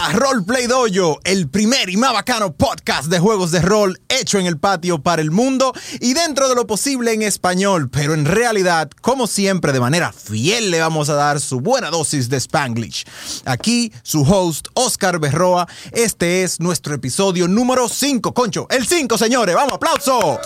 A Roleplay Dojo, el primer y más bacano podcast de juegos de rol hecho en el patio para el mundo y dentro de lo posible en español, pero en realidad, como siempre, de manera fiel le vamos a dar su buena dosis de Spanglish. Aquí, su host, Oscar Berroa, este es nuestro episodio número 5, concho, el 5, señores, vamos, aplauso.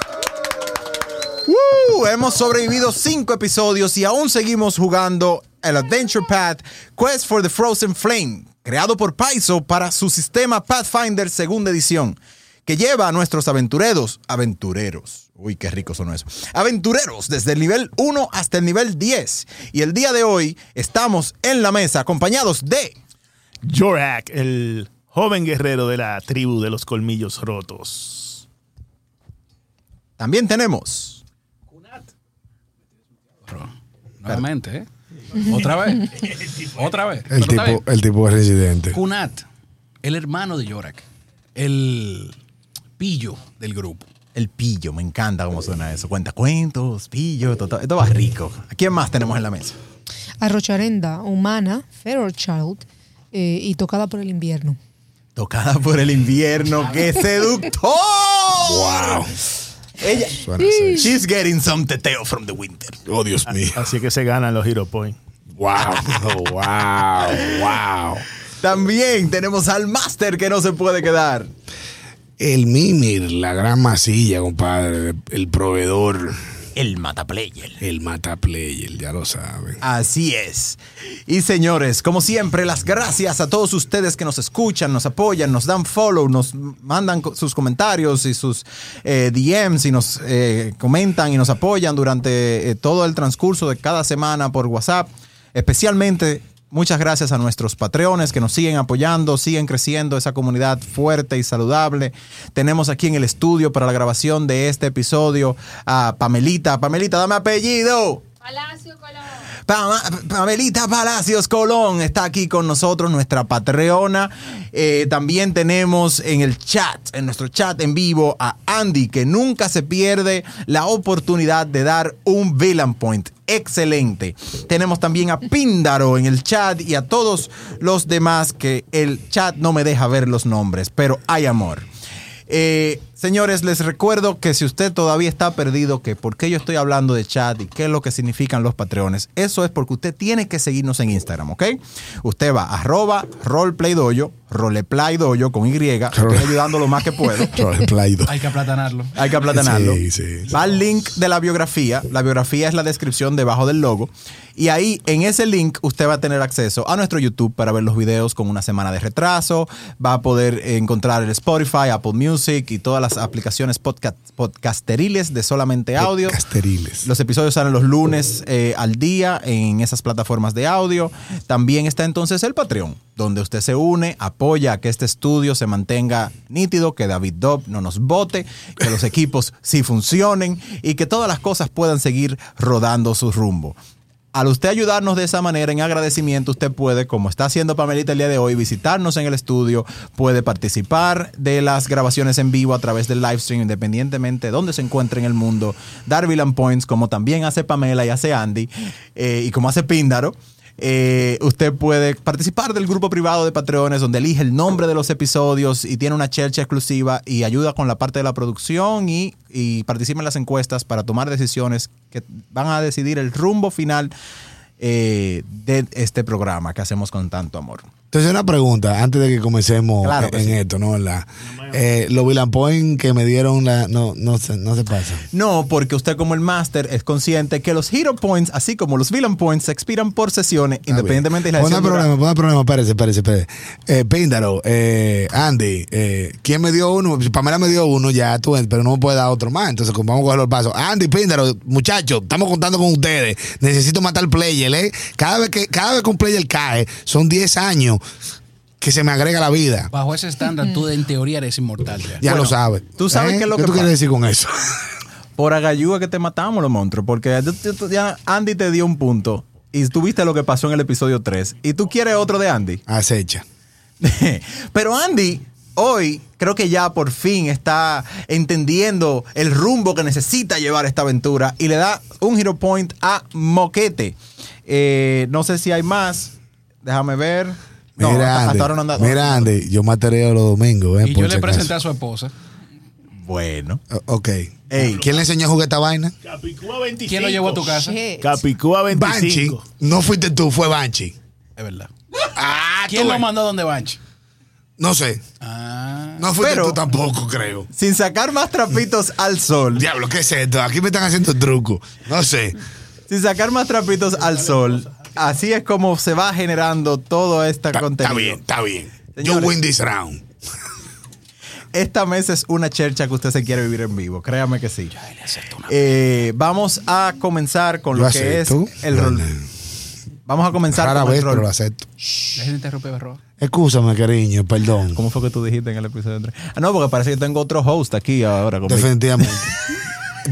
Hemos sobrevivido cinco episodios y aún seguimos jugando el Adventure Path Quest for the Frozen Flame, creado por Paizo para su sistema Pathfinder segunda edición, que lleva a nuestros aventureros, aventureros, uy, qué rico son eso, aventureros desde el nivel 1 hasta el nivel 10. Y el día de hoy estamos en la mesa acompañados de... Jorak, el joven guerrero de la tribu de los colmillos rotos. También tenemos... Nuevamente, ¿eh? Otra vez. Otra vez. El Pero tipo, el tipo es residente. Kunat, el hermano de Yorak. El pillo del grupo. El pillo, me encanta cómo suena eso. Cuenta cuentos, pillo, todo, esto va rico. ¿A quién más tenemos en la mesa? Arrocharenda, humana, Feral Child eh, y tocada por el invierno. Tocada por el invierno, qué seductor. Wow. Ella, she's getting some teteo from the winter. Oh, Dios mío. Así que se ganan los Hero Points. Wow. Wow. Wow. También tenemos al máster que no se puede quedar. El Mimir, la gran masilla, compadre. El proveedor. El mataplayer. El mata player, ya lo saben. Así es. Y señores, como siempre, las gracias a todos ustedes que nos escuchan, nos apoyan, nos dan follow, nos mandan sus comentarios y sus eh, DMs y nos eh, comentan y nos apoyan durante eh, todo el transcurso de cada semana por WhatsApp. Especialmente, muchas gracias a nuestros patreones que nos siguen apoyando, siguen creciendo esa comunidad fuerte y saludable. Tenemos aquí en el estudio para la grabación de este episodio a Pamelita. Pamelita, dame apellido. Palacio Colón. Pa- Pamelita Palacios Colón está aquí con nosotros, nuestra patreona. Eh, también tenemos en el chat, en nuestro chat en vivo, a Andy, que nunca se pierde la oportunidad de dar un villain point. Excelente. Tenemos también a Píndaro en el chat y a todos los demás que el chat no me deja ver los nombres, pero hay amor. Eh, señores, les recuerdo que si usted todavía está perdido, que por qué yo estoy hablando de chat y qué es lo que significan los patreones, eso es porque usted tiene que seguirnos en Instagram, ¿ok? Usted va a arroba roleplaydoyo, roleplaydoyo con Y, estoy ayudando lo más que puedo. Hay que aplatanarlo. Hay que aplatanarlo. Sí, sí. Va al link de la biografía. La biografía es la descripción debajo del logo. Y ahí, en ese link, usted va a tener acceso a nuestro YouTube para ver los videos con una semana de retraso. Va a poder encontrar el Spotify, Apple Music y todas las aplicaciones podcast, podcasteriles de solamente audio. Los episodios salen los lunes eh, al día en esas plataformas de audio. También está entonces el Patreon, donde usted se une, apoya a que este estudio se mantenga nítido, que David Dobb no nos vote, que los equipos sí funcionen y que todas las cosas puedan seguir rodando su rumbo. Al usted ayudarnos de esa manera en agradecimiento, usted puede, como está haciendo Pamelita el día de hoy, visitarnos en el estudio, puede participar de las grabaciones en vivo a través del live stream, independientemente de dónde se encuentre en el mundo, dar Villain Points, como también hace Pamela y hace Andy, eh, y como hace Píndaro. Eh, usted puede participar del grupo privado de Patreones donde elige el nombre de los episodios y tiene una chelcha exclusiva y ayuda con la parte de la producción y, participa en las encuestas para tomar decisiones que van a decidir el rumbo final eh, de este programa que hacemos con tanto amor. Entonces, una pregunta antes de que comencemos Claro que en sí. esto, ¿no? Eh, los Villan Point que me dieron, la, no, no, se, no se pasa. No, porque usted como el máster es consciente que los Hero Points, así como los Villain Points, se expiran por sesiones, independientemente de la Pon dura- problema, pon el problema, espérese, espérese, espérese. Eh, Píndaro, eh, Andy, eh, ¿quién me dio uno? Pamela me dio uno ya, tú, pero no me puede dar otro más. Entonces, vamos a coger los pasos. Andy, Píndaro, muchachos, estamos contando con ustedes. Necesito matar player, ¿eh? Cada vez que, cada vez que un player cae, son 10 años que se me agrega la vida. Bajo ese estándar, tú en teoría eres inmortal ya. Ya Bueno, lo sabes. tú sabes qué es lo que tú pasa. quieres decir con eso? Por agayúa que te matamos los monstruos, porque ya Andy te dio un punto y tú viste lo que pasó en el episodio 3 y tú quieres otro de Andy. Acecha. Pero Andy hoy creo que ya por fin está entendiendo el rumbo que necesita llevar esta aventura y le da un hero point a Moquete. Eh, no sé si hay más. Déjame ver. No, Mira, hasta- hasta Andy, ahora no anda- mira, Andy, yo matereo los domingos. eh, Y por yo si le presenté acaso. a su esposa. Bueno. O- Ok. Ey. ¿Quién le enseñó a jugar esta vaina? Capicúa 25. ¿Quién lo llevó a tu casa? Shit. Capicúa Banshee. 25. No fuiste tú, fue Banshee. Es verdad. Ah, ¿Quién lo ves. mandó donde Banchi? No sé. Ah. No fuiste Pero- tú tampoco, creo. Sin sacar más trapitos al sol. Diablo, ¿qué es esto? Aquí me están haciendo truco. No sé. Sin sacar más trapitos al sol. Así es como se va generando todo este contenido. está bien, está bien. Yo Señores. win this round. Esta mesa es una chercha que usted se quiere vivir en vivo. Créame que sí. Eh, vamos a comenzar con Yo lo que es el rol. Vamos a comenzar Rara con vez, el pero rol. lo acepto. Dejen de interrumpir, Berroa. Excúsame, cariño, perdón. ¿Cómo fue que tú dijiste en el episodio 3? Ah, no, porque parece que tengo otro host aquí ahora. conmigo. Definitivamente.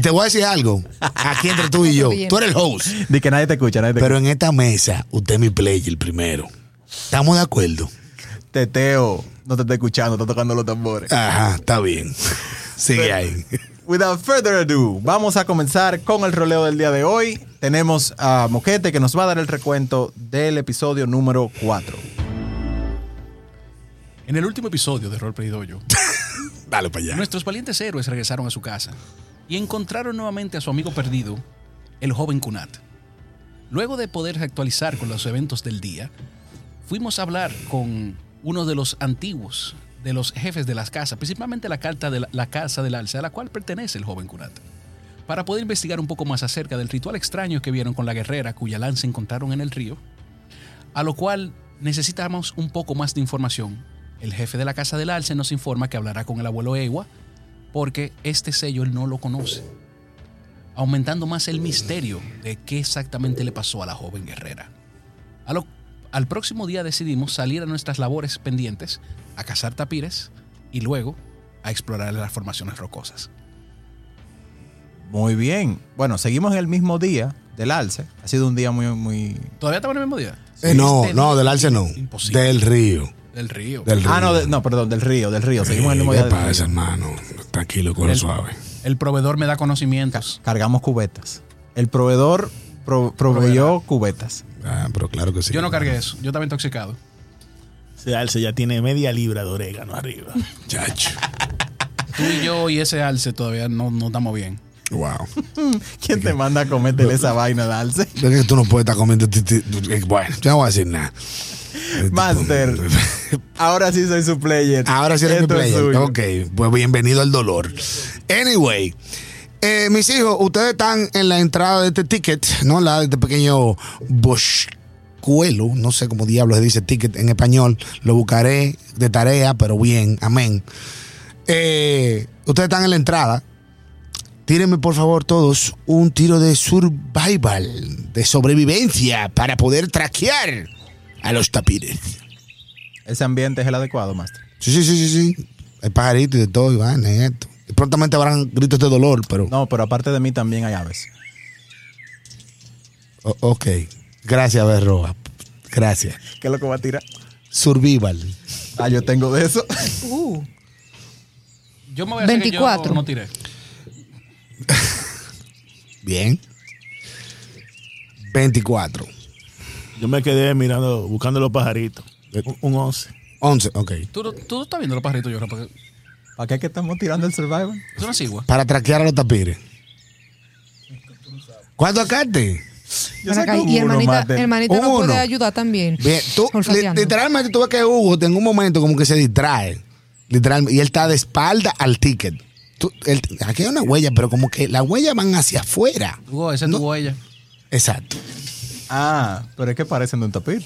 Te voy a decir algo. Aquí entre tú y yo. Tú eres el host. Di que nadie te escucha, nadie te Pero en esta mesa, usted es mi player primero. ¿Estamos de acuerdo? Teteo, no te está escuchando, está tocando los tambores. Ajá, está bien. Sigue ahí. Without further ado, vamos a comenzar con el roleo del día de hoy. Tenemos a Moquete que nos va a dar el recuento del episodio número 4. En el último episodio de Roleplay Dojo, Dale para allá. nuestros valientes héroes regresaron a su casa y encontraron nuevamente a su amigo perdido, el joven Kunat. Luego de poder actualizar con los eventos del día, fuimos a hablar con uno de los antiguos, de los jefes de las casas, principalmente la, carta de la, casa del alce, a la cual pertenece el joven Kunat, para poder investigar un poco más acerca del ritual extraño que vieron con la guerrera cuya lanza encontraron en el río, a lo cual necesitamos un poco más de información. El jefe de la casa del alce nos informa que hablará con el abuelo Ewa porque este sello él no lo conoce, aumentando más el misterio de qué exactamente le pasó a la joven guerrera. A lo- al próximo día decidimos salir a nuestras labores pendientes, a cazar tapires y luego a explorar las formaciones rocosas. Muy bien. Bueno, seguimos en el mismo día del alce. Ha sido un día muy, muy... ¿Todavía estamos en el mismo día? Eh, no, Este no, del alce no. Imposible. Del río. Del río. Del río. Ah, no, de- no, perdón, del río, del río. Seguimos en el mismo ¿Qué día del pasa, río. hermano? Tranquilo, con lo El- suave. El proveedor me da conocimientos. Cargamos cubetas. El proveedor pro- proveyó cubetas. Ah, pero claro que sí. Yo no cargué eso. Yo estaba intoxicado. Ese alce ya tiene media libra de orégano arriba. Chacho. Tú y yo y ese alce todavía no, no estamos bien. Wow. ¿Quién te manda a cometer esa vaina de alce? Es que tú no puedes estar comiendo. Bueno, yo no voy a decir nada. Master. Ahora sí soy su player. Ahora sí eres mi Esto es player. Ok, pues bienvenido al dolor. Anyway, eh, mis hijos, ustedes están en la entrada de este ticket, ¿no? La de este pequeño boscuelo, no sé cómo diablos se dice ticket en español. Lo buscaré de tarea, pero bien, amén. Eh, ustedes están en la entrada. Tírenme, por favor, todos un tiro de survival, de sobrevivencia, para poder traquear a los tapires. Ese ambiente es el adecuado, Master. Sí, sí, sí, sí, sí. Hay pajaritos y de todo, Iván, y esto. Y prontamente habrán gritos de dolor, pero. No, pero aparte de mí también hay aves. o- ok. Gracias, Berroa. Gracias. ¿Qué es lo que va a tirar? Survival. Ah, yo tengo de eso. Uh, Yo me voy a hacer que yo 24. no tiré. Bien. 24. Yo me quedé mirando, buscando los pajaritos. Un, un 11. 11, ok. ¿Tú, no- tú no estás viendo los pajaritos yo, porque ¿Para qué es que estamos tirando el survival? es una cigua. Para traquear a los tapires. ¿Cuánto acarte? Yo ven acá, saco y uno, hermanita, Master. hermanita no Uno. puede ayudar también. Bien, tú, li- Olfateando. literalmente tú ves que Hugo en un momento como que se distrae. Literalmente. Y él está de espalda al ticket. Tú- él- aquí hay una huella, pero como que las huellas van hacia afuera. Hugo, esa es tu huella. Exacto. Ah, pero es que parecen de un tapir.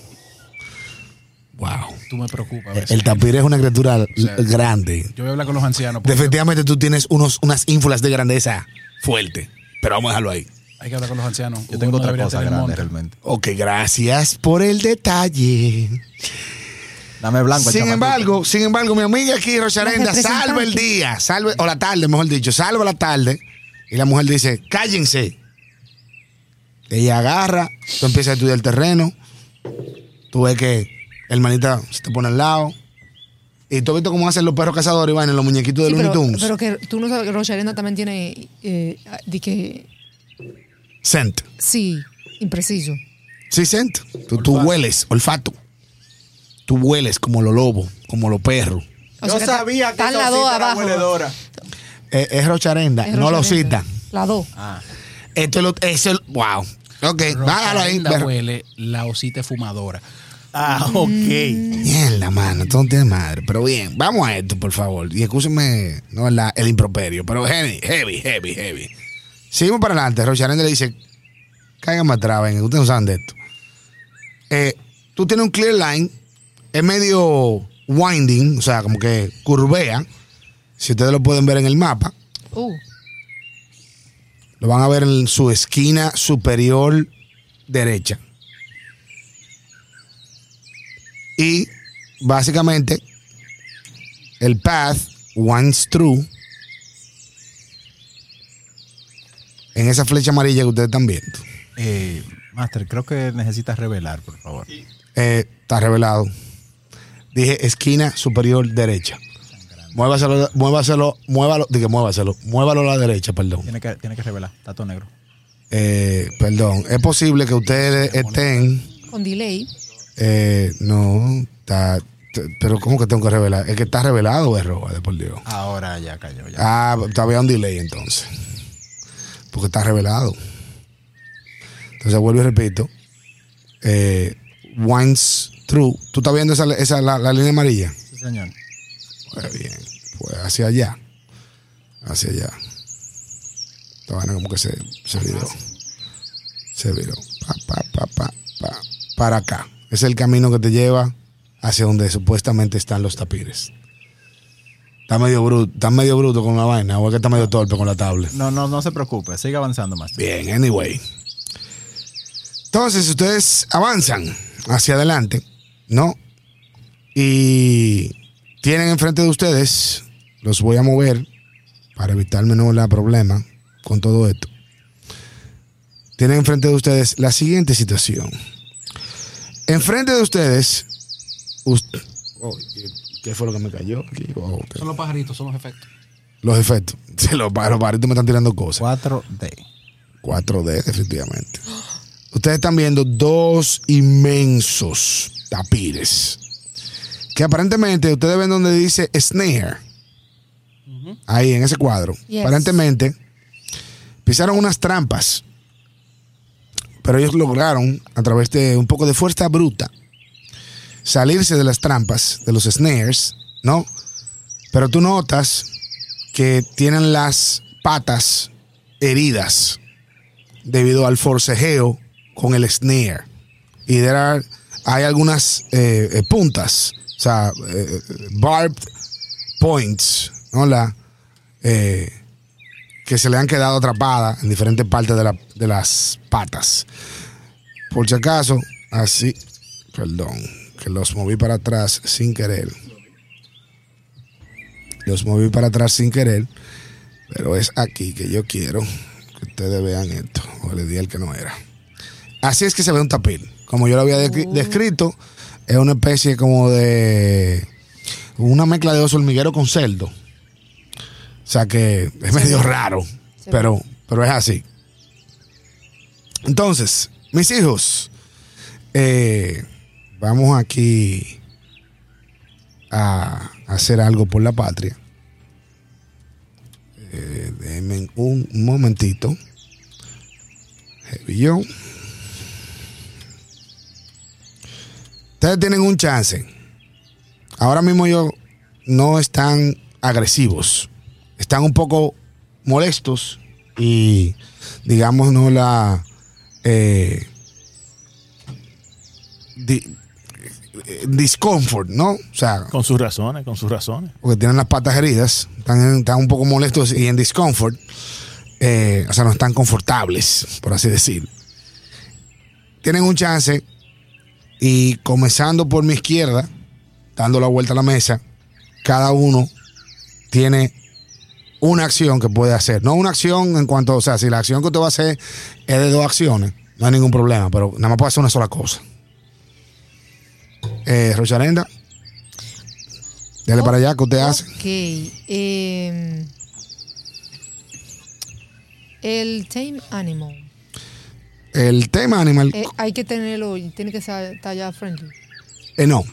Wow. Tú me preocupas. a veces. El tapir es una criatura l- grande. Yo voy a hablar con los ancianos. porque Definitivamente tú tienes unos, unas ínfulas de grandeza fuerte. Pero vamos a dejarlo ahí. Hay que hablar con los ancianos. Yo tengo otra debería cosa tener grande monte. realmente. Ok, gracias por el detalle. Dame blanco. al Sin chamaquito. embargo, sin embargo, mi amiga aquí, Rosarenda, salva el día, salve, o la tarde, mejor dicho, salva la tarde. Y la mujer dice, cállense. Ella agarra, tú empiezas a estudiar el terreno. Tú ves que el manita se te pone al lado. Y tú has visto cómo hacen los perros cazadores, Iván, en los muñequitos de Sí, Looney pero, Tunes. pero que tú no sabes que Rocha también tiene. Eh, de que. Scent. Sí, impreciso. Sí, scent. Tú, tú hueles, olfato. Tú hueles como los lobos, como los perros. O Yo sea que está- sabía que las dos abajo. hueledora. Eh, es rocharenda, Es no lo Rocharenda. cita. La dos. Ah. Esto es lo, eso wow. Ok, bájalo ahí. Pero- huele, la osita es fumadora. Ah, ok. Mierda, mano, esto no tiene madre. Pero bien, vamos a esto, por favor. Y escúcheme no, la- el improperio, pero heavy, heavy, heavy, heavy. Seguimos para adelante. Rocharenda le dice: Cáigame atrás, venga, ustedes no saben de esto. Eh, tú tienes un clear line, es medio winding, o sea, como que curvea. Si ustedes lo pueden ver en el mapa, Uh, lo van a ver en su esquina superior derecha. Y básicamente el path winds through en esa flecha amarilla que ustedes están viendo. Eh, Master, creo que necesitas revelar, por favor. Eh, está revelado. Dije esquina superior derecha. Muévaselo, muévaselo, muévalo, dije muévaselo, muévalo a la derecha, perdón. Tiene que, tiene que revelar. Está todo negro. Eh, perdón, es posible que ustedes estén con delay. Eh, no, está. Pero, ¿cómo que tengo que revelar? Es que está revelado, es roba, de por Dios. Ahora ya cayó. Ya. Ah, todavía un delay entonces. Porque está revelado. Entonces, vuelvo y repito. Eh, winds through. ¿Tú estás viendo esa, esa la, la línea amarilla? Sí, señor. Pues bien. Pues hacia allá. Hacia allá. Esta vaina como que se, se viró. Se viró. Pa, pa, pa, pa, pa. Para acá. Es el camino que te lleva hacia donde supuestamente están los tapires. Está medio bruto, está medio bruto con la vaina, o es que está medio torpe con la tablet. No, no, no se preocupe. Siga avanzando, Master. Bien, anyway. Entonces, ustedes avanzan hacia adelante, ¿no? Y tienen enfrente de ustedes, los voy a mover para evitarme no la problema con todo esto. Tienen enfrente de ustedes la siguiente situación. Enfrente de ustedes, us- oh, ¿qué fue lo que me cayó? aquí? Oh. Son los pajaritos, son los efectos. Los efectos. Los, pa- los pajaritos me están tirando cosas. 4D. 4D, definitivamente. Ustedes están viendo dos inmensos tapires. Que aparentemente, ustedes ven donde dice snare. Ahí en ese cuadro. Yes. Aparentemente, pisaron unas trampas. Pero ellos lograron, a través de un poco de fuerza bruta, salirse de las trampas, de los snares, ¿no? Pero tú notas que tienen las patas heridas debido al forcejeo con el snare. Y there are- hay algunas eh, eh, puntas, o sea, eh, barbed points, ¿no? La, eh, que se le han quedado atrapadas en diferentes partes de, la- de las patas. Por si acaso, así, perdón, que los moví para atrás sin querer. Los moví para atrás sin querer, pero es aquí que yo quiero que ustedes vean esto. O le di el que no era. Así es que se ve un tapir. Como yo lo había descri- descrito, es una especie como de. Una mezcla de oso hormiguero con cerdo. O sea que es medio raro, pero, pero es así. Entonces, mis hijos, eh, vamos aquí a hacer algo por la patria. Eh, denme un momentito. Heavy yo. Ustedes tienen un chance. Ahora mismo ellos no están agresivos. Están un poco molestos y, digamos, no la. eh, di- eh, discomfort, ¿no? O sea, Con sus razones, con sus razones. porque tienen las patas heridas, están, están un poco molestos y en discomfort, eh, o sea, no están confortables, por así decir. Tienen un chance y comenzando por mi izquierda, dando la vuelta a la mesa, cada uno tiene una acción que puede hacer. No una acción en cuanto, o sea, si la acción que usted va a hacer es de dos acciones, no hay ningún problema, pero nada más puede hacer una sola cosa. Eh, Rocharenda, dale para allá, ¿qué usted hace? Ok. em, el tame animal. El tema animal, eh, hay que tenerlo, tiene que ser- estar ya friendly. eh, no.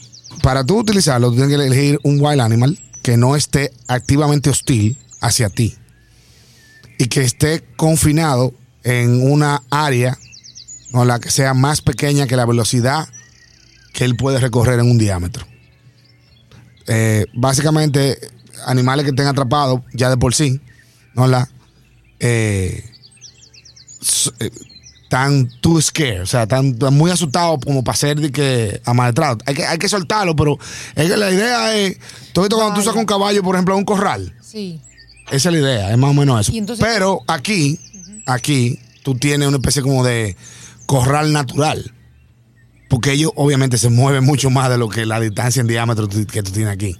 para tú utilizarlo, tú tienes que elegir un wild animal que no esté activamente hostil hacia ti y que esté confinado en una área o la que sea más pequeña que la velocidad que él puede recorrer en un diámetro. Eh, básicamente, animales que estén atrapados ya de por sí, ¿no? La, eh, eh, tan too scared, o sea, tan, tan muy asustado como para ser de que amaestrado. Hay que, hay que soltarlo, pero es que la idea es, tú has visto cuando tú sacas un caballo, por ejemplo, a un corral. Sí. Esa es la idea, es más o menos eso. Entonces- Pero aquí, aquí, tú tienes una especie como de corral natural. Porque ellos obviamente se mueven mucho más de lo que la distancia en diámetro que tú tienes aquí.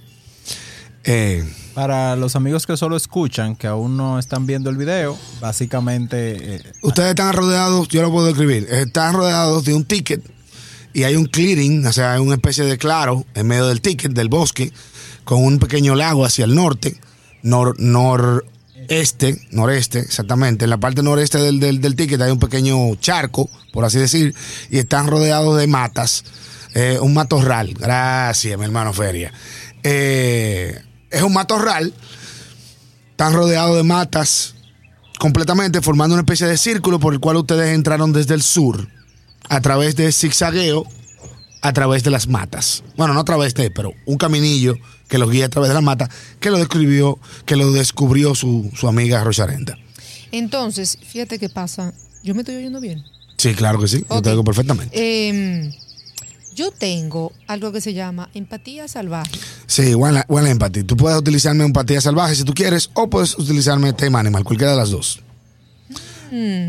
Eh, Para los amigos que solo escuchan, que aún no están viendo el video, básicamente eh, ustedes están rodeados, yo lo puedo describir, están rodeados de un ticket y hay un clearing, o sea, hay una especie de claro en medio del ticket, del bosque, con un pequeño lago hacia el norte, nor, noreste, noreste, exactamente. En la parte noreste del, del, ticket hay un pequeño charco, por así decir, y están rodeados de matas, eh, un matorral. Gracias, mi hermano Feria. Eh, es un matorral, están rodeados de matas completamente, formando una especie de círculo por el cual ustedes entraron desde el sur, a través de zigzagueo, a través de las matas. Bueno, no a través de, pero un caminillo que los guía a través de las matas, que lo describió, que lo descubrió su, su amiga Rocharenta. Entonces, fíjate qué pasa. Yo me estoy oyendo bien. Sí, claro que sí, yo Ok. te digo perfectamente. Em, yo tengo algo que se llama empatía salvaje. Sí, buena, buena empatía. Tú puedes utilizarme empatía salvaje si tú quieres, o puedes utilizarme tema animal, cualquiera de las dos.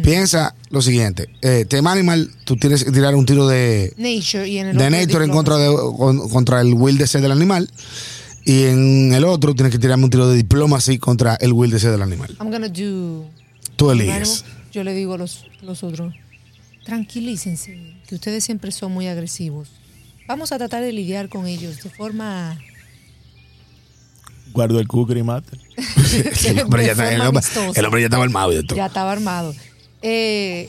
Piensa lo siguiente: eh, tema animal, tú tienes que tirar un tiro de, Nature y en el de otro Nature en contra, de, con- contra el will de ser del animal. Y en el otro tienes que tirarme un tiro de diplomacy contra el will de ser del animal. I'm gonna do. Tú eliges. Yo le digo a los, los otros, tranquilícense, que ustedes siempre son muy agresivos. Vamos a tratar de lidiar con ellos de forma, Guardo el cooker y mate. El hombre, ya de está- el forma hombre- amistosa. el hombre ya estaba armado y de todo. Ya estaba armado. Eh,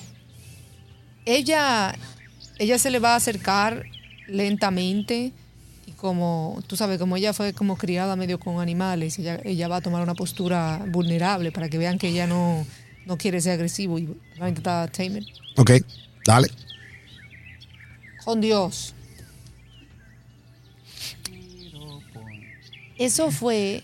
ella, ella se le va a acercar lentamente y como, tú sabes, como ella fue como criada medio con animales, ella, ella va a tomar una postura vulnerable para que vean que ella no, no quiere ser agresivo y va a intentar tamer. Ok, dale. Con Dios. Eso fue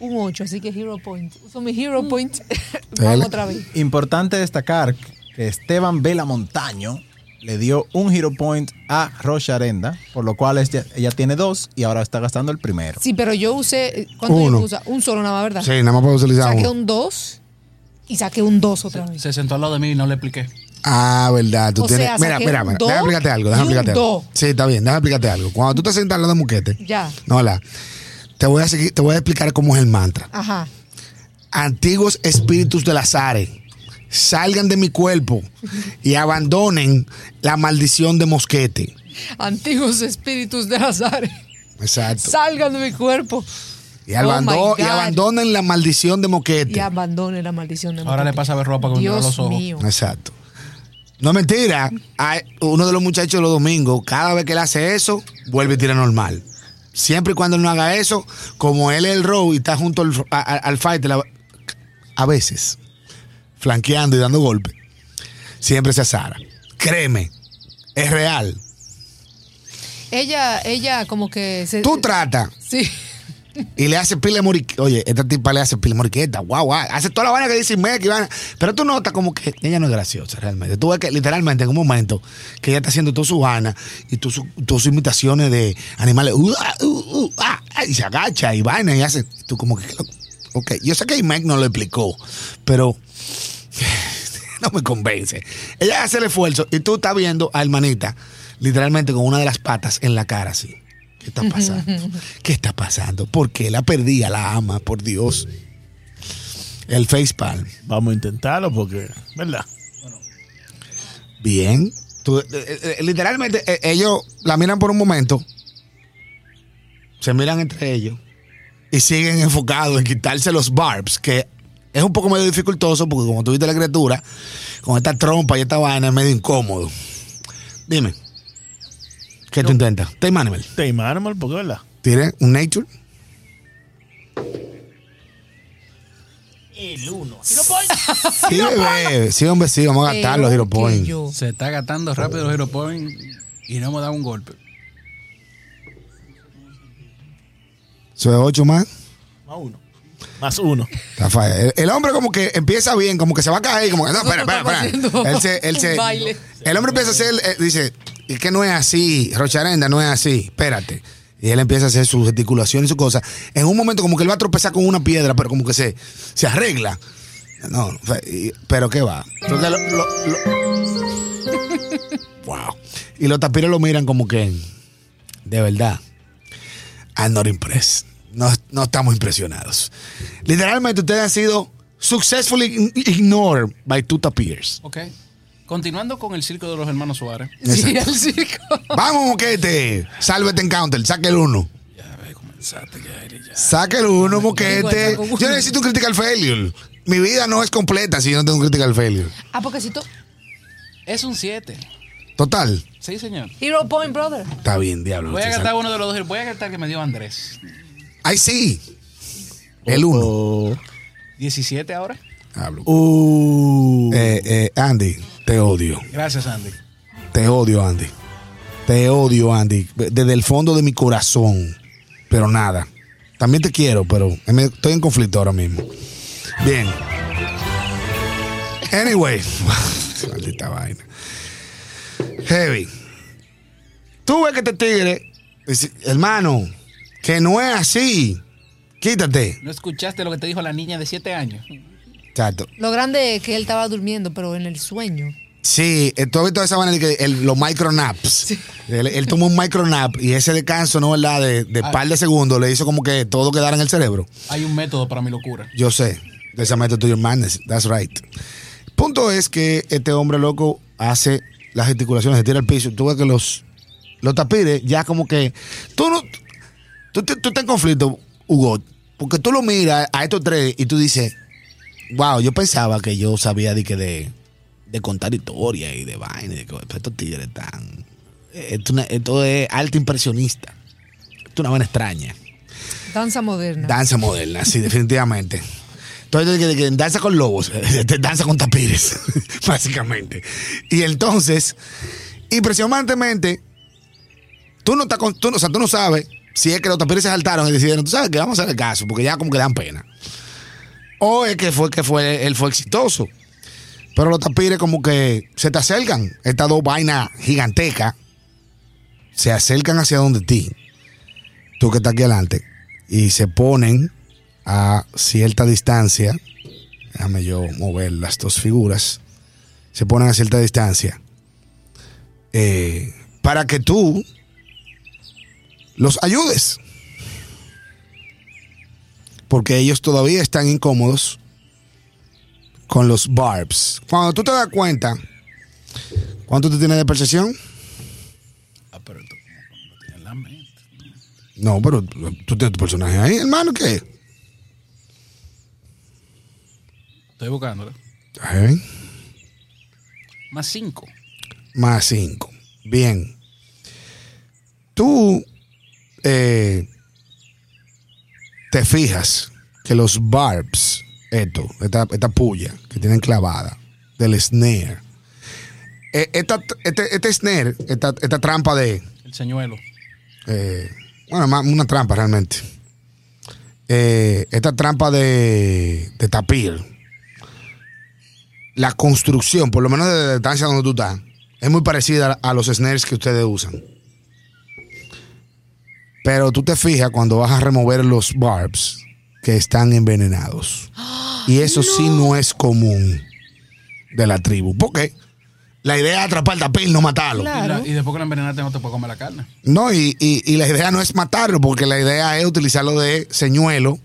un 8, así que Hero Point. Uso mi Hero Point. Dale. Vamos otra vez. Importante destacar que Esteban Vela Montaño le dio un hero point a Rocha Arenda, por lo cual ella, ella tiene dos y ahora está gastando el primero. Sí, pero yo usé. ¿Cuánto Uno. yo usa? Un solo nada más, ¿verdad? Sí, nada más puedo utilizar Saqué uno. un 2 y saqué un 2 otra vez. Se sentó al lado de mí y no le expliqué. Ah, verdad. Tú O tienes. sea, mira, saqué mira, Déjame explicarte algo. Déjame explicarte algo. do. Sí, está bien. Déjame explicarte algo. Cuando tú te sientas al lado de Muquete. Ya. No, la. Te voy a seguir, te voy a explicar cómo es el mantra. Ajá. Antiguos espíritus del azar, salgan de mi cuerpo y abandonen la maldición de mosquete. Antiguos espíritus de azar. Exacto. Salgan de mi cuerpo. Y, abando- Oh y abandonen la maldición de Y moquete. abandone la maldición de Ahora le Moquete. pasa a ver ropa con Dios los ojos. mío. Exacto. No es mentira. Hay uno de los muchachos de los domingos, cada vez que él hace eso, vuelve y tira normal. Siempre y cuando él no haga eso, como él es el row y está junto al, a- a- al fight, la- a veces, flanqueando y dando golpes, siempre se azara. Créeme, es real. Ella, ella como que se. Tú trata Sí. Y le hace pile moriqueta. Oye, esta tipa le hace pile moriqueta. Guau, guau. Hace toda la vaina que dice y vaina. Pero tú notas como que ella no es graciosa realmente. Tú ves que literalmente en un momento que ella está haciendo toda su vaina y todas sus todas sus imitaciones de animales. uh, ah, uh, uh, ah, ah, y se agacha y vaina y hace. Tú como que. Ok, yo sé que Meg no lo explicó, pero. No me convence. Ella hace el esfuerzo y tú estás viendo a hermanita literalmente con una de las patas en la cara así. ¿Qué está pasando? ¿Qué está pasando? ¿Por qué la perdí a la ama? Por Dios. El facepalm. Vamos a intentarlo porque, ¿verdad? Bien. Tú, eh, eh, eh, literalmente, ellos la miran por un momento, se miran entre ellos y siguen enfocados en quitarse los barbs, que es un poco medio dificultoso porque como tú viste la criatura, con esta trompa y esta vaina es medio incómodo. Dime, ¿Qué tú intentas? Time Animal. Tame Animal, ¿por qué verdad? Tire un Nature. El uno. Sí, bebé. Sí, hombre, sí. Vamos a gastar los Hero yo. Se está gastando rápido los Hero Point y no hemos dado un golpe. Eso es 8 más. Más uno. Más uno. Rafael, el, el hombre como que empieza bien, como que se va a caer, como que no, espera, espera, espera. Él se, él se- el hombre empieza a hacer, eh, dice, es que no es así, Rocharenda, no es así, espérate. Y él empieza a hacer su gesticulación y su cosa. En un momento como que él va a tropezar con una piedra, pero como que se, se arregla. No, y- pero ¿qué va? Entonces lo- lo- lo- wow. Y los tapiros lo miran como que, de verdad, I'm not impressed. No, no estamos impresionados. Literalmente ustedes han sido successfully ignored by two tapirs. Ok. Continuando con el circo de los hermanos Suárez. Sí, el circo. Vamos, moquete. Sálvete encounter. Saque el uno. Ya, ve, comenzaste ya, Eri, ya. Saque el uno, moquete. Yo necesito un critical failure. Mi vida no es completa si yo no tengo un critical failure. Ah, porque si tú. Es un 7. Total. Sí, señor. Hero Point, brother. Está bien, diablo. Voy a gastar uno de los dos. Voy a gastar que me dio Andrés. Ay, sí. El uno. Oh. 17 ahora. Diablo. Uh. Eh, eh, Andy, te odio. Gracias, Andy. Te odio, Andy. Te odio, Andy. Desde el fondo de mi corazón. Pero nada. También te quiero, pero estoy en conflicto ahora mismo. Bien. Anyway. Maldita vaina. Heavy. Tú ves que este tigre, hermano, que no es así. Quítate. ¿No escuchaste lo que te dijo la niña de 7 años? Exacto. Lo grande es que él estaba durmiendo, pero en el sueño. Sí, eh, tú has visto esa vaina de que el- los micronaps. Él, él tomó un micronap y ese descanso, ¿no verdad? De, de par de segundos le hizo como que todo quedara en el cerebro. Hay un método para mi locura. Yo sé. There's a method to your madness. That's right. Punto es que este hombre loco hace las gesticulaciones, se tira al piso. Tú ves que los, los tapires ya como que. Tú no. Tú, te- tú estás en conflicto, Hugo. Porque tú lo miras a estos tres y tú dices, wow, yo pensaba que yo sabía de que de, de contar historias y de vaina. y de que estos tigres están. Esto, es arte impresionista. Esto es una vaina extraña. Danza moderna. Danza moderna, sí, definitivamente. Entonces, danza con lobos, danza con tapires, básicamente. Y entonces, impresionantemente, tú no, estás con- tú, o sea, tú no sabes si es que los tapires se saltaron y decidieron, tú sabes que vamos a hacer el caso, porque ya como que dan pena. O es que fue que fue, él fue exitoso. Pero los tapires como que se te acercan, estas dos vainas gigantescas, se acercan hacia donde ti, tú que estás aquí adelante, y se ponen a cierta distancia, déjame yo mover las dos figuras, se ponen a cierta distancia, eh, para que tú los ayudes. Porque ellos todavía están incómodos con los barbs. Cuando tú te das cuenta, ¿cuánto tú tienes de percepción? Ah, pero tú tienes en la mente. No, pero tú tienes tu personaje ahí, hermano, ¿qué? Estoy buscándolo. ¿Eh? Más 5. Más 5. Bien. Tú eh, te fijas que los barbs, esto, esta, esta puya que tienen clavada del snare, eh, esta, este, este snare, esta, esta trampa de, El señuelo. eh, bueno, más una trampa realmente. Eh, esta trampa de, de tapir. La construcción, por lo menos de la distancia donde tú estás, es muy parecida a los snares que ustedes usan. Pero tú te fijas cuando vas a remover los barbs que están envenenados. Y eso sí no es común de la tribu. Porque la idea es atrapar el tapir, no matarlo. Y, Claro. la- y después que lo envenenaste no te puedes comer la carne. No, y, y- y la idea no es matarlo, porque la idea es utilizarlo de señuelo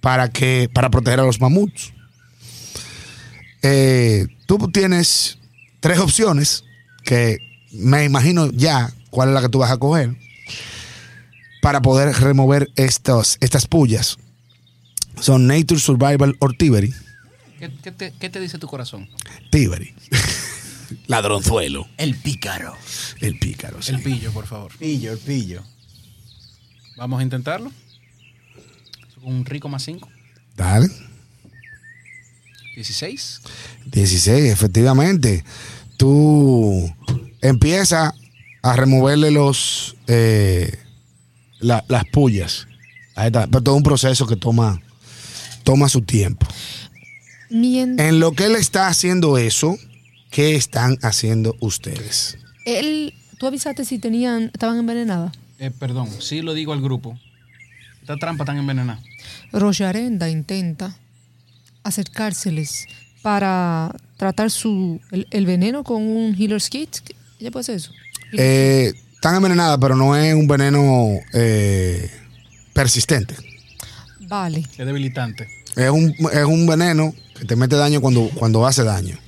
para que para proteger a los mamuts. Eh, tú tienes tres opciones que me imagino ya cuál es la que tú vas a coger para poder remover estos, estas pullas. Son Nature Survival or Thievery. ¿Qué, qué te, qué te dice tu corazón? Thievery. ladronzuelo. El pícaro. El pícaro. sí. El pillo, por favor. Pillo, el pillo. Vamos a intentarlo. Un rico más 5. Dale. 16. 16, efectivamente. Tú empiezas a removerle los eh, la- las pullas. Ahí está. Pero todo un proceso que toma, toma su tiempo. Mientras En lo que él está haciendo eso, ¿qué están haciendo ustedes? él, tú avisaste si tenían, estaban envenenadas. Eh, perdón, sí lo digo al grupo. Esta trampa tan envenenada. Rocharenda intenta acercárseles para tratar su el, el veneno con un healer's kit. ¿Ella puede hacer eso? Eh, están envenenadas, pero no es un veneno eh, persistente. Vale. Es debilitante. Es un, es un veneno que te mete daño cuando, cuando hace daño.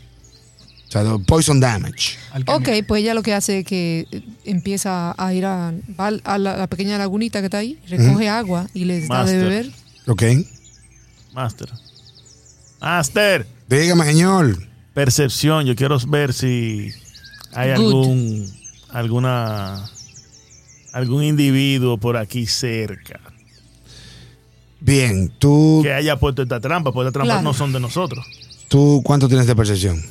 O sea, poison damage. Ok, pues ella lo que hace es que eh, empieza a ir a, va a la, la pequeña lagunita que está ahí, recoge agua y les da de Master. beber. ¿Ok? Master. Master. Dígame, señor. Percepción. Yo quiero ver si hay Good. algún alguna algún individuo por aquí cerca Bien, tú, que haya puesto esta trampa, porque las trampas Claro. no son de nosotros. tú, ¿cuánto tienes de percepción?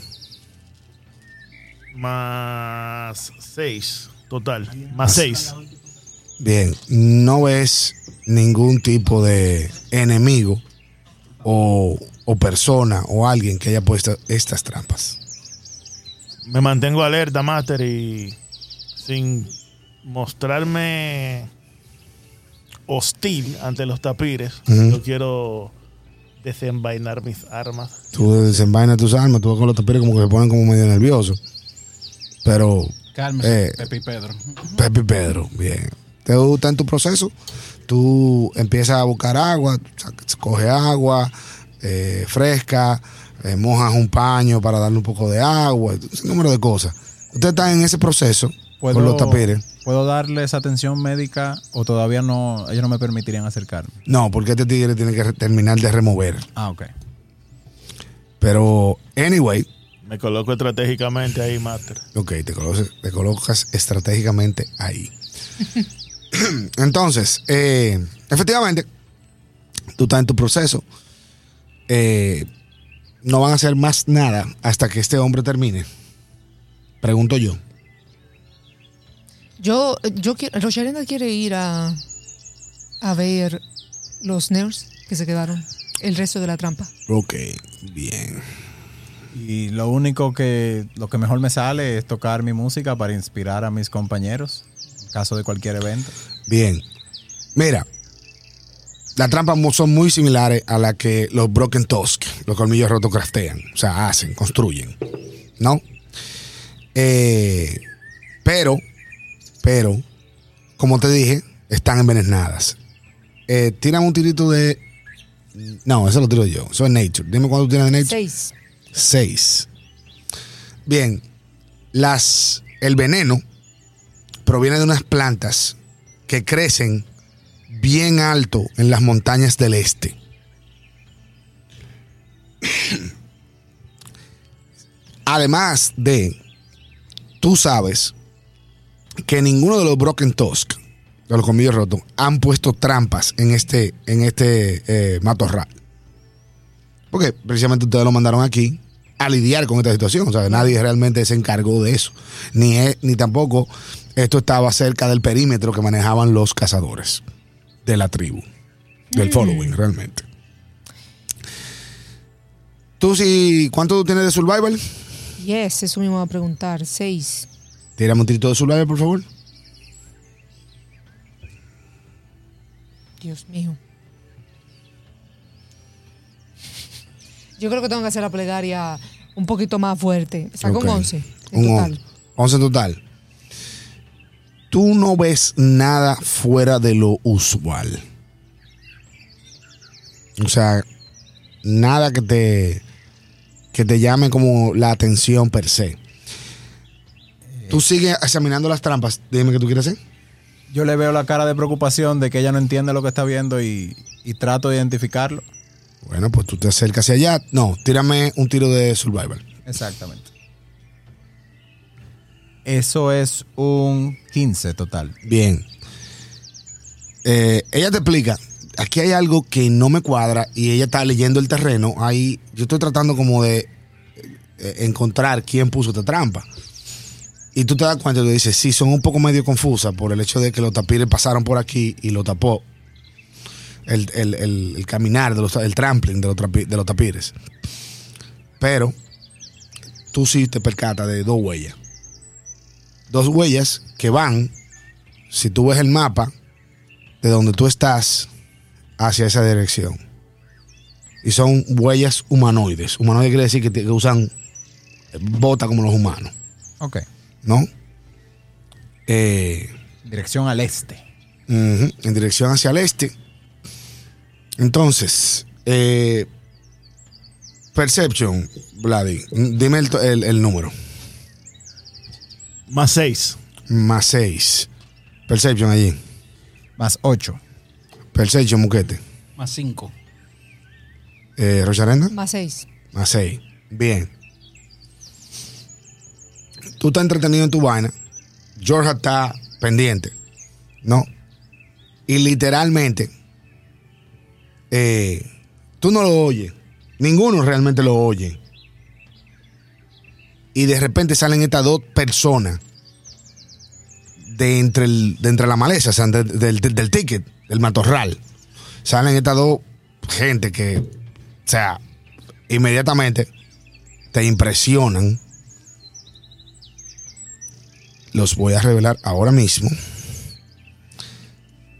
Más seis total. Más seis. Bien, no ves ningún tipo de enemigo o, o persona o alguien que haya puesto estas trampas. Me mantengo alerta, Master, y sin mostrarme hostil ante los tapires, yo quiero desenvainar mis armas. Tú desenvainas tus armas, tú con los tapires como que se ponen como medio nerviosos. Pero, Cálmese, Eh. Pepe y Pedro. Pepe y Pedro, bien. Te gusta en tu proceso, tú empiezas a buscar agua, coge agua eh, fresca, eh, mojas un paño para darle un poco de agua, un número de cosas. Usted está en ese proceso con los tapires. ¿Puedo darles atención médica o todavía no? Ellos no me permitirían acercarme. No, porque este tigre tiene que terminar de remover. Ah, ok. Pero, anyway, Me coloco estratégicamente ahí, Master. ok, te colocas, te colocas estratégicamente ahí. Entonces, eh, efectivamente, tú estás en tu proceso. Eh, no van a hacer más nada hasta que este hombre termine. Pregunto yo. Yo, yo quiero, Rocharenda quiere ir a, a ver los nerds que se quedaron, el resto de la trampa. Ok, bien. Y lo único que, lo que mejor me sale es tocar mi música para inspirar a mis compañeros en caso de cualquier evento. Bien. Mira, las trampas son muy similares a las que los Broken Tusk, los colmillos rotos craftean. O sea, hacen, construyen. ¿No? Eh, pero, pero, como te dije, están envenenadas. Eh, tiran un tirito de. No, eso lo tiro yo. Eso es Nature. Dime cuánto tienes de Nature. Seis. Seis. Bien, las, el veneno proviene de unas plantas que crecen bien alto en las montañas del este. Además de, tú sabes que ninguno de los Broken Tusk, de los colmillos rotos, han puesto trampas en este, en este eh, matorral. Porque precisamente ustedes lo mandaron aquí a lidiar con esta situación. O sea, nadie realmente se encargó de eso. Ni, es- ni tampoco esto estaba cerca del perímetro que manejaban los cazadores de la tribu, del following, realmente. Tú sí, ¿cuánto tú tienes de survival? Yes, eso mismo va a preguntar. Seis. Tírame un tirito de survival, por favor. Dios mío. Yo creo que tengo que hacer la plegaria un poquito más fuerte. Saco Ok. un 11 en Un total. on- 11 en total. Tú no ves nada fuera de lo usual. O sea, nada que te que te llame como la atención per se. Tú sigues examinando las trampas. Dime qué tú quieres hacer. Yo le veo la cara de preocupación de que ella no entiende lo que está viendo y, y trato de identificarlo. Bueno, pues tú te acercas hacia allá. No, tírame un tiro de survival. Exactamente. Eso es un 15 total. Bien. Eh, ella te explica, aquí hay algo que no me cuadra y ella está leyendo el terreno. Ahí yo estoy tratando como de eh, encontrar quién puso esta trampa. Y tú te das cuenta y tú dices, sí, son un poco medio confusas por el hecho de que los tapires pasaron por aquí y lo tapó el, el- el- caminar, de los, el trampling de los, de los tapires. Pero tú sí te percatas de dos huellas. Dos huellas que van, si tú ves el mapa, de donde tú estás hacia esa dirección. Y son huellas humanoides. Humanoides quiere decir que, usan botas como los humanos, Ok. ¿No? Eh, Dirección al este. Ujú, en dirección hacia el este. Entonces, eh, Perception, Vladi, dime el, el- el número. Más 6. Más 6. Perception allí. Más 8. Perception, Muquete. Más 5. Eh, Rocharenda. Más seis. Más 6. Bien. Tú estás entretenido en tu vaina. Georgia está pendiente. ¿No? Y literalmente, eh, tú no lo oyes. Ninguno realmente lo oye. Y de repente salen estas dos personas de entre, el- de entre la maleza, o sea, de- del, del- del ticket, del matorral. Salen estas dos gente que, o sea, inmediatamente te impresionan. Los voy a revelar ahora mismo.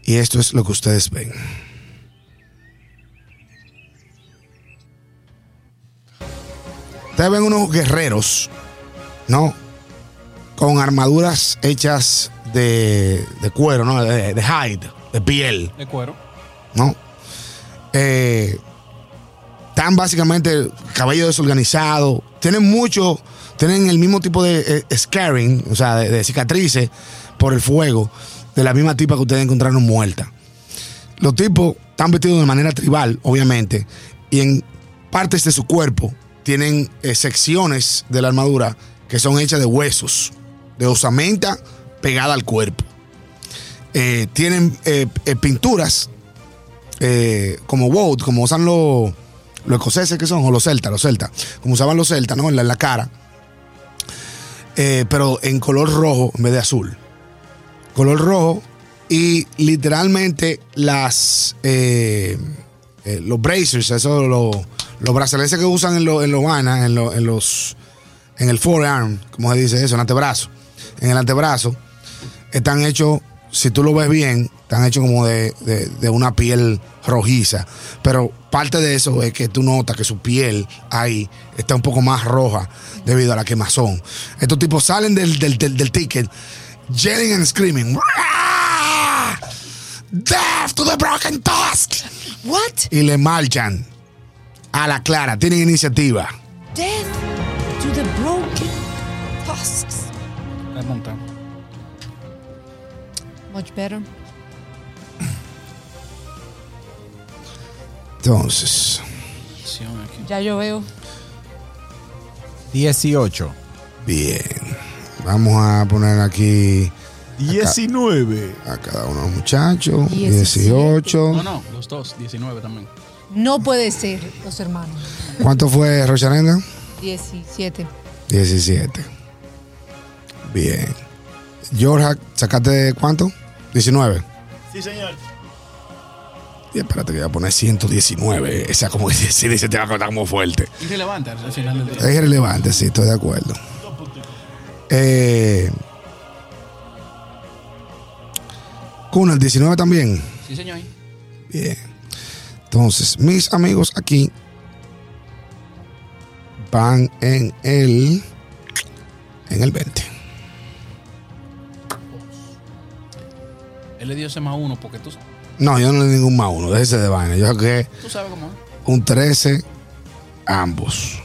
Y esto es lo que ustedes ven. Ustedes ven unos guerreros, ¿no? Con armaduras hechas de, de cuero, ¿no? De, de hide, de piel. De cuero. ¿no? Eh, están básicamente cabello desorganizado, tienen mucho, tienen el mismo tipo de eh, scarring, o sea, de, cicatrices por el fuego, de la misma tipa que ustedes encontraron muerta. Los tipos están vestidos de manera tribal, obviamente, y en partes de su cuerpo tienen eh, secciones de la armadura que son hechas de huesos, de osamenta pegada al cuerpo. Eh, tienen eh, pinturas como woad, como usan los, los escoceses que son, o los celtas, los celtas, como usaban los celtas, ¿no? En la cara, Eh, pero en color rojo en vez de azul. Color rojo y literalmente las eh, eh, los bracers, eso, los, los brazaletes que usan en, los en vanas, en, los- en los en el forearm, como se dice eso, en antebrazo, en el antebrazo, están hechos, si tú lo ves bien, están hechos como de, de- de una piel rojiza. Pero parte de eso es que tú notas que su piel ahí está un poco más roja debido a la quemazón. Estos tipos salen del, del, del, del ticket, yelling and screaming. "Rah! Death to the broken tusk. What? Y le marchan a la clara. Tienen iniciativa. Death to the broken tusks. Much better. Entonces. Ya yo veo. 18. bien. Vamos a poner aquí 19. a cada uno de los muchachos. Diecisiete. 18. No, no, los dos, 19 también. No puede ser, los hermanos. ¿Cuánto fue Rocharenga? 17. 17. Bien. Georgia, ¿sacaste cuánto? 19. Sí, señor. Y espérate que voy a poner 119. Esa como que sí, dice, te va a contar como fuerte. Irrelevante al final del día. Es irrelevante, sí, estoy de acuerdo. Eh, Kuna, el 19 también. Sí, señor. Bien. Entonces, mis amigos aquí van en el en el 20. Él le dio ese más uno porque tú, No, yo no le di ningún más uno, déjese de vaina. Yo saqué tú sabes cómo es. un 13 ambos.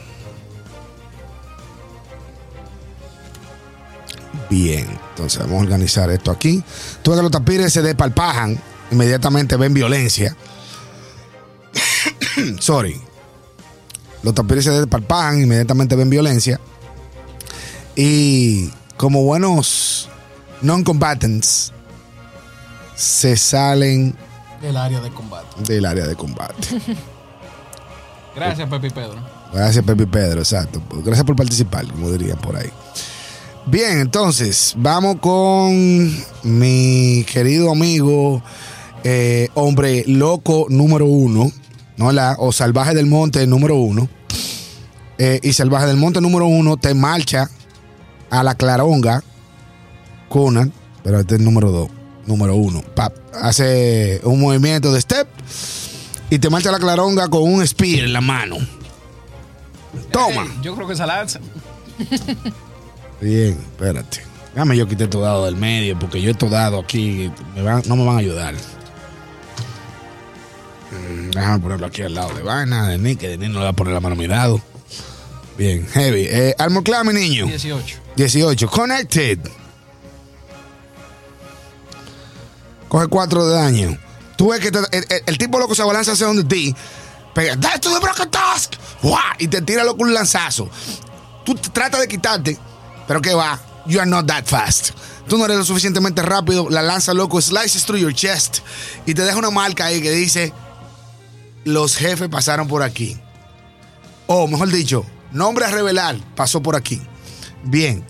Bien, entonces vamos a organizar esto aquí. Tú ves que los tapires se despalpajan, inmediatamente ven violencia. Sorry. Los tapires se despalpajan, inmediatamente ven violencia. Y como buenos non-combatants, se salen Del área de combate. del área de combate. Gracias, Pepe y Pedro. Gracias, Pepe y Pedro, exacto. Gracias por participar, como dirían por ahí. Bien, entonces, vamos con mi querido amigo, eh, hombre loco número uno, ¿no? La, o salvaje del monte número uno. Eh, y salvaje del monte número uno te marcha a la claronga, Conan, pero este es el número dos, número uno. Pap, hace un movimiento de step y te marcha la claronga con un spear en la mano. Toma. Eh, yo creo que esa lanza. Bien, espérate. Déjame yo quité tu dado del medio porque yo estos dados aquí me van- no me van a ayudar. Mm, Déjame ponerlo aquí al lado de vaina, de Nick, que de Nick no le va a poner la mano a mi dado. Bien, heavy. Eh, Armor mi niño. 18. 18. Connected. Coge 4 de daño. Tú ves que te- el, el- el tipo loco se abalanza hacia donde ti. Pega, ¡That's to the broken tusk! ¡Guau! Y te tira loco un lanzazo. Tú tratas de quitarte, pero ¿qué va? You are not that fast. Tú no eres lo suficientemente rápido. La lanza loco slices through your chest y te deja una marca ahí que dice: Los jefes pasaron por aquí. O mejor dicho, nombre a revelar pasó por aquí. Bien.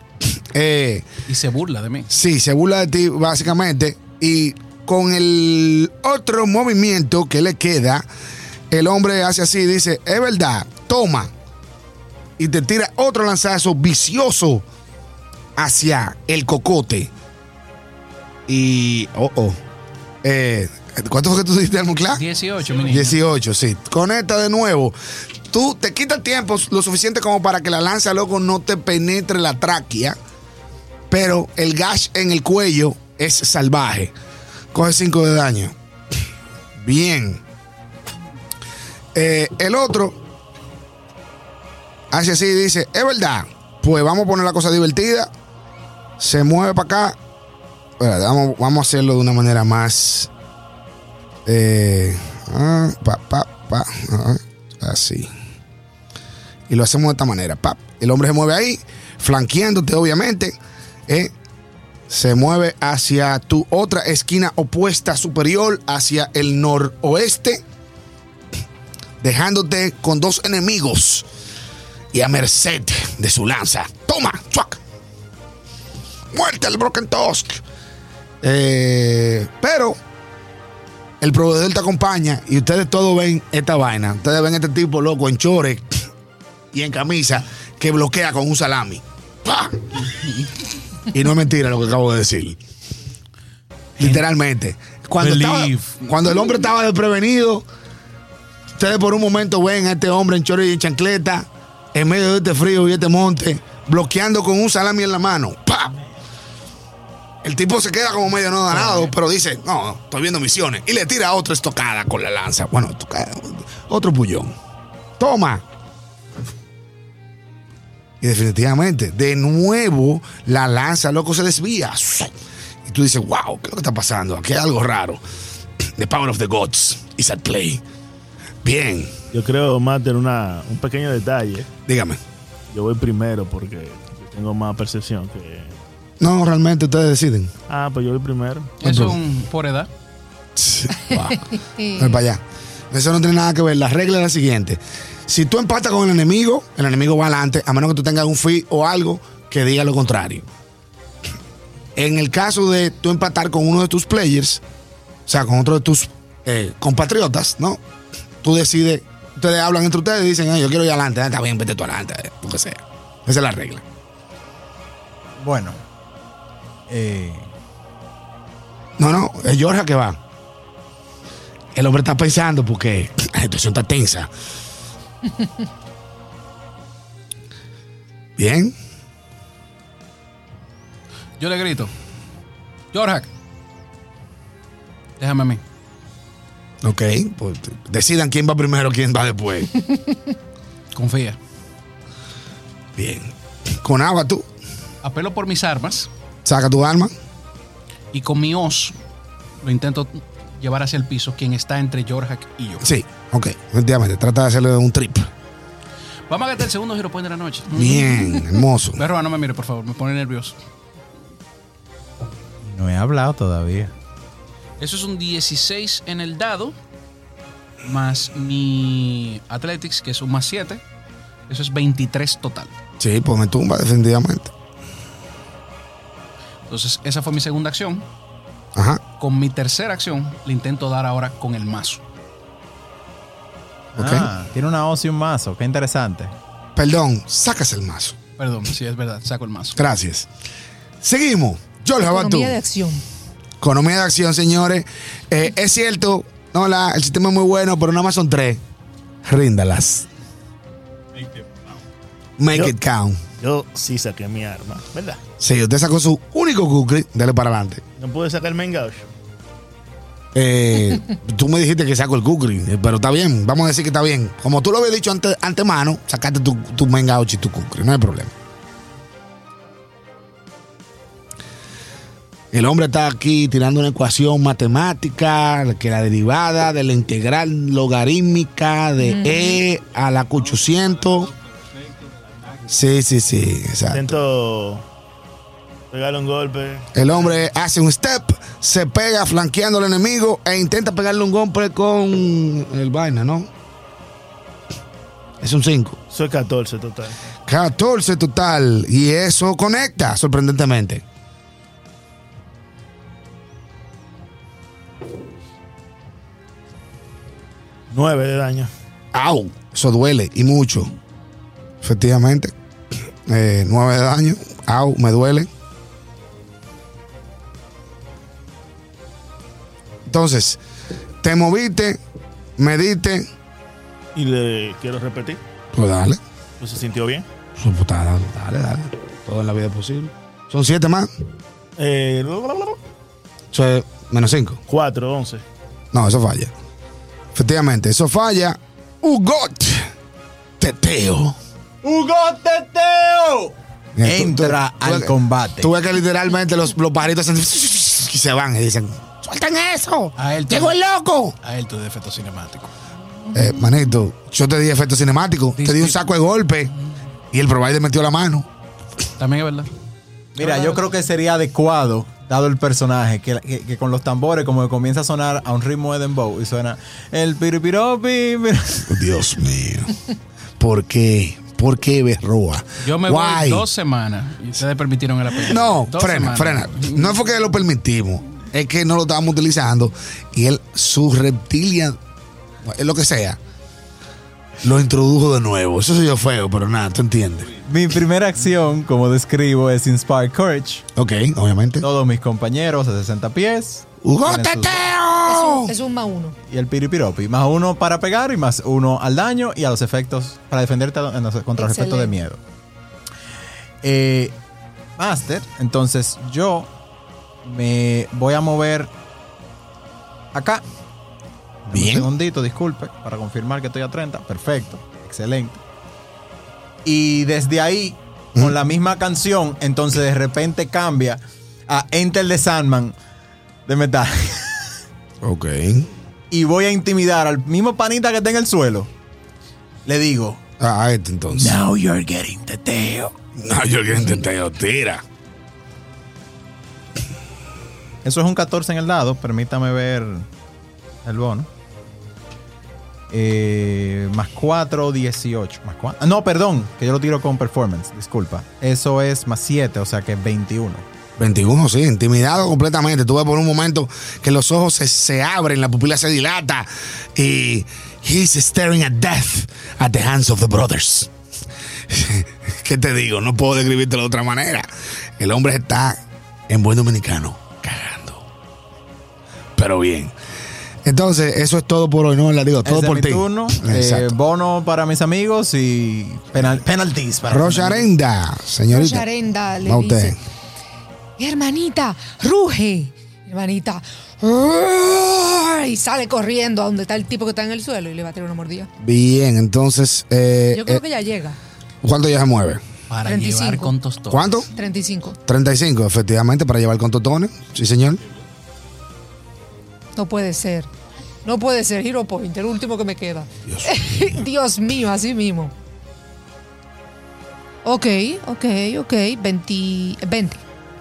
Eh, Y se burla de mí. sí, se burla de ti básicamente. Y con el otro movimiento que le queda, el hombre hace así y dice, es verdad, toma. Y te tira otro lanzazo vicioso hacia el cocote. Y, oh, oh. Eh, ¿Cuánto fue que tú dijiste, Almuclá? 18, mi niño. 18, sí. Conecta de nuevo. Tú te quitas tiempo lo suficiente como para que la lanza, loco, no te penetre la tráquea. Pero el gash en el cuello es salvaje. Coge 5 de daño. Bien. Eh, el otro hace así y dice: Es verdad. Pues vamos a poner la cosa divertida. Se mueve para acá. Vamos, vamos a hacerlo de una manera más. Eh, ah, ah, así. Y lo hacemos de esta manera. El hombre se mueve ahí, flanqueándote, obviamente. eh, se mueve hacia tu otra esquina opuesta superior, hacia el noroeste, dejándote con dos enemigos y a merced de su lanza. Toma, chuac. Muerte al Broken Tusk. Eh, pero el proveedor te acompaña y ustedes todos ven esta vaina. Ustedes ven este tipo loco en chores y en camisa que bloquea con un salami. ¡Pah! Y no es mentira lo que acabo de decir. Literalmente. Cuando, estaba- cuando el hombre estaba desprevenido, ustedes por un momento ven a este hombre en chores y en chancleta, en medio de este frío y este monte, bloqueando con un salami en la mano. ¡Pah! El tipo se queda como medio no ganado, pero dice, no, estoy viendo misiones. Y le tira otra estocada con la lanza. Bueno, estocada, otro puñón. Toma. Y definitivamente, de nuevo, la lanza, loco, se desvía. Y tú dices, wow, ¿qué es lo que está pasando? Aquí hay algo raro. The power of the gods is at play. Bien, Yo creo, Master, una, un pequeño detalle. dígame. Yo voy primero porque tengo más percepción que. No, realmente ustedes deciden. Ah, pues yo voy primero. Es un por edad. Wow. Para allá. Eso no tiene nada que ver. La regla es la siguiente. Si tú empatas con el enemigo, el enemigo va adelante, a menos que tú tengas un fee o algo que diga lo contrario. En el caso de tú empatar con uno de tus players, o sea, con otro de tus eh, compatriotas, ¿no? Tú decides, ustedes hablan entre ustedes y dicen, "Ah, yo quiero ir adelante, Ah, está bien, vete tú adelante, eh, lo que sea. Esa es la regla. Bueno. eh, No, no, es Georgia que va. El hombre está pensando porque la situación está tensa. Bien. Yo le grito. Jorjak. Déjame a mí. Ok, pues decidan quién va primero, quién va después. Confía. Bien. Con agua tú, Apelo por mis armas saca tu arma. y con mi os lo intento llevar hacia el piso, quien está entre Jorjak y yo. Sí, ok, efectivamente. Trata de hacerle un trip. Vamos a gastar el segundo Hero Point de la noche. Bien, hermoso. Berroa, no me mire, por favor, me pone nervioso. No he hablado todavía. Eso es un 16 en el dado, más mi Athletics, que es un más 7. Eso es 23 total. Sí, pues me tumba definitivamente. Entonces, esa fue mi segunda acción. Ajá. Con mi tercera acción, le intento dar ahora con el mazo. Ah, tiene una hoz y un mazo. Qué interesante. Perdón, sacas el mazo. Perdón, sí, es verdad, saco el mazo. Gracias. Seguimos. George Abatú. Economía de acción. Economía de acción, señores. Eh, es cierto, no, la, el sistema es muy bueno, pero nada más son tres. Ríndalas. Make Yo- it count. Yo sí saqué mi arma, ¿verdad? Sí, usted sacó su único cookie, dale para adelante. No pude sacar el main gauge. Eh, tú me dijiste que saco el kukri, eh, pero está bien, vamos a decir que está bien. Como tú lo habías dicho ante, antemano, sacaste tu, tu y tu kukri, no hay problema. El hombre está aquí tirando una ecuación matemática, que la derivada de la integral logarítmica de E a la 800. Sí, sí, sí, exacto. Pegarle un golpe. El hombre hace un step, se pega flanqueando al enemigo e intenta pegarle un golpe con el vaina, ¿no? Es un 5. Soy 14 total. 14 total. Y eso conecta, sorprendentemente. Nueve de daño. ¡Au! Eso duele y mucho. Efectivamente. Eh, 9 de daño. ¡Au! Me duele. Entonces, te moviste, mediste. Y le quiero repetir. Pues dale. Pues se sintió bien. Pues, pues, dale, dale, dale. Todo en la vida es posible. Son 7 más. Eh, Eso es menos 5. 4, 11. No, eso falla. Efectivamente, eso falla. Ugot. Teteo. ¡Hugo Teteo! Entra tú- tú al combate. Tú ves que literalmente los, los pajaritos hacen y se van y dicen, ¡suelten eso! A él ¡Llegó el loco! A él tu defecto cinemático. Eh, manito, yo te di efecto cinemático, te di un saco de golpe y el provider metió la mano. También es verdad. Mira, yo creo que sería adecuado, dado el personaje, que, que- que con los tambores, como que comienza a sonar a un ritmo de dembow y suena el piripiropi. pir- Dios mío. ¿Por qué? ¿Por qué Berroa? Yo me Why? voy dos semanas y ustedes permitieron el apellido. No, Dos frena, semanas. frena. No fue que lo permitimos, es que no lo estábamos utilizando y él, su reptilia, es lo que sea, lo introdujo de nuevo. Eso soy yo feo, pero nada, tú entiendes. Mi primera acción, como describo, es Inspire Courage. Ok, obviamente. Todos mis compañeros a 60 pies. ¡Hugo tienen sus- Teteo! Es un más uno. Y el piripiropi. Más uno para pegar y más uno al daño y a los efectos, para defenderte contra los efectos de Excelente. miedo. Eh, Master, entonces yo me voy a mover acá. Un segundito, disculpe, para confirmar que estoy a 30. Perfecto, excelente. Y desde ahí, con la misma canción, entonces de repente cambia a Enter the Sandman de metal. Ok. y voy a intimidar al mismo panita que está en el suelo. Le digo, Ah, este entonces. Now you're getting the tail. No, yo que Teteo, tira. Eso es un 14 en el dado. Permítame ver el bono. Eh, más 4, 18. Más 4. No, perdón, que yo lo tiro con performance. Disculpa. Eso es más 7, o sea que 21. 21, sí, intimidado completamente. Tuve por un momento que los ojos se, se abren, la pupila se dilata y he's staring at death at the hands of the brothers. ¿Qué te digo? No puedo describírtelo de otra manera. El hombre está en buen dominicano, cagando. Pero bien. Entonces, eso es todo por hoy, ¿no? La digo, todo es por mi ti. turno. Eh, bono para mis amigos y penal, penalties para amigos. Rosarenda, señorita. Rosarenda le Va usted. dice, hermanita, ruge. Hermanita, y sale corriendo a donde está el tipo que está en el suelo y le va a tirar una mordida. Bien, entonces, eh, Yo creo eh, que ya llega. ¿cuánto ya se mueve? Para 35. llevar con tostones. ¿Cuánto? 35. 35, efectivamente, para llevar con totones. Sí, señor. No puede ser. No puede ser. Hero Point, el último que me queda. Dios Dios mío, así mismo. Ok, ok, ok. 20. 20.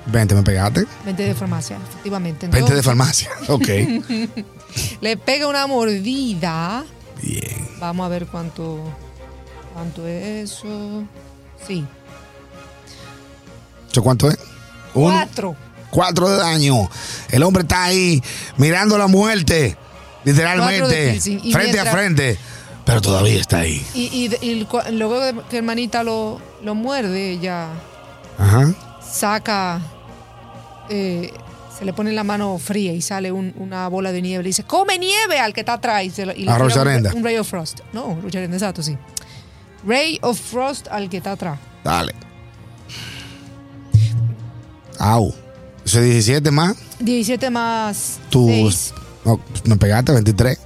20, me pegaste. 20 de farmacia, efectivamente. 20 de farmacia. Ok. Le pega una mordida. Bien. Vamos a ver cuánto, cuánto es eso. Sí. ¿Eso cuánto es? Uno. Cuatro. Cuatro de daño. El hombre está ahí mirando la muerte. Literalmente. Frente a frente. Pero todavía está ahí. Y, luego que hermanita lo, lo muerde, ella Ajá. saca, eh, se le pone la mano fría y sale un- una bola de nieve. Le dice, come nieve al que está atrás. Y, se lo- y le A tira un-. Un, Ray of Frost. No, Rocharenda, exacto, sí. Ray of Frost al que está atrás. Dale. Au. Eso es 17 más. 17 más Tú. 6, No, me pegaste 23.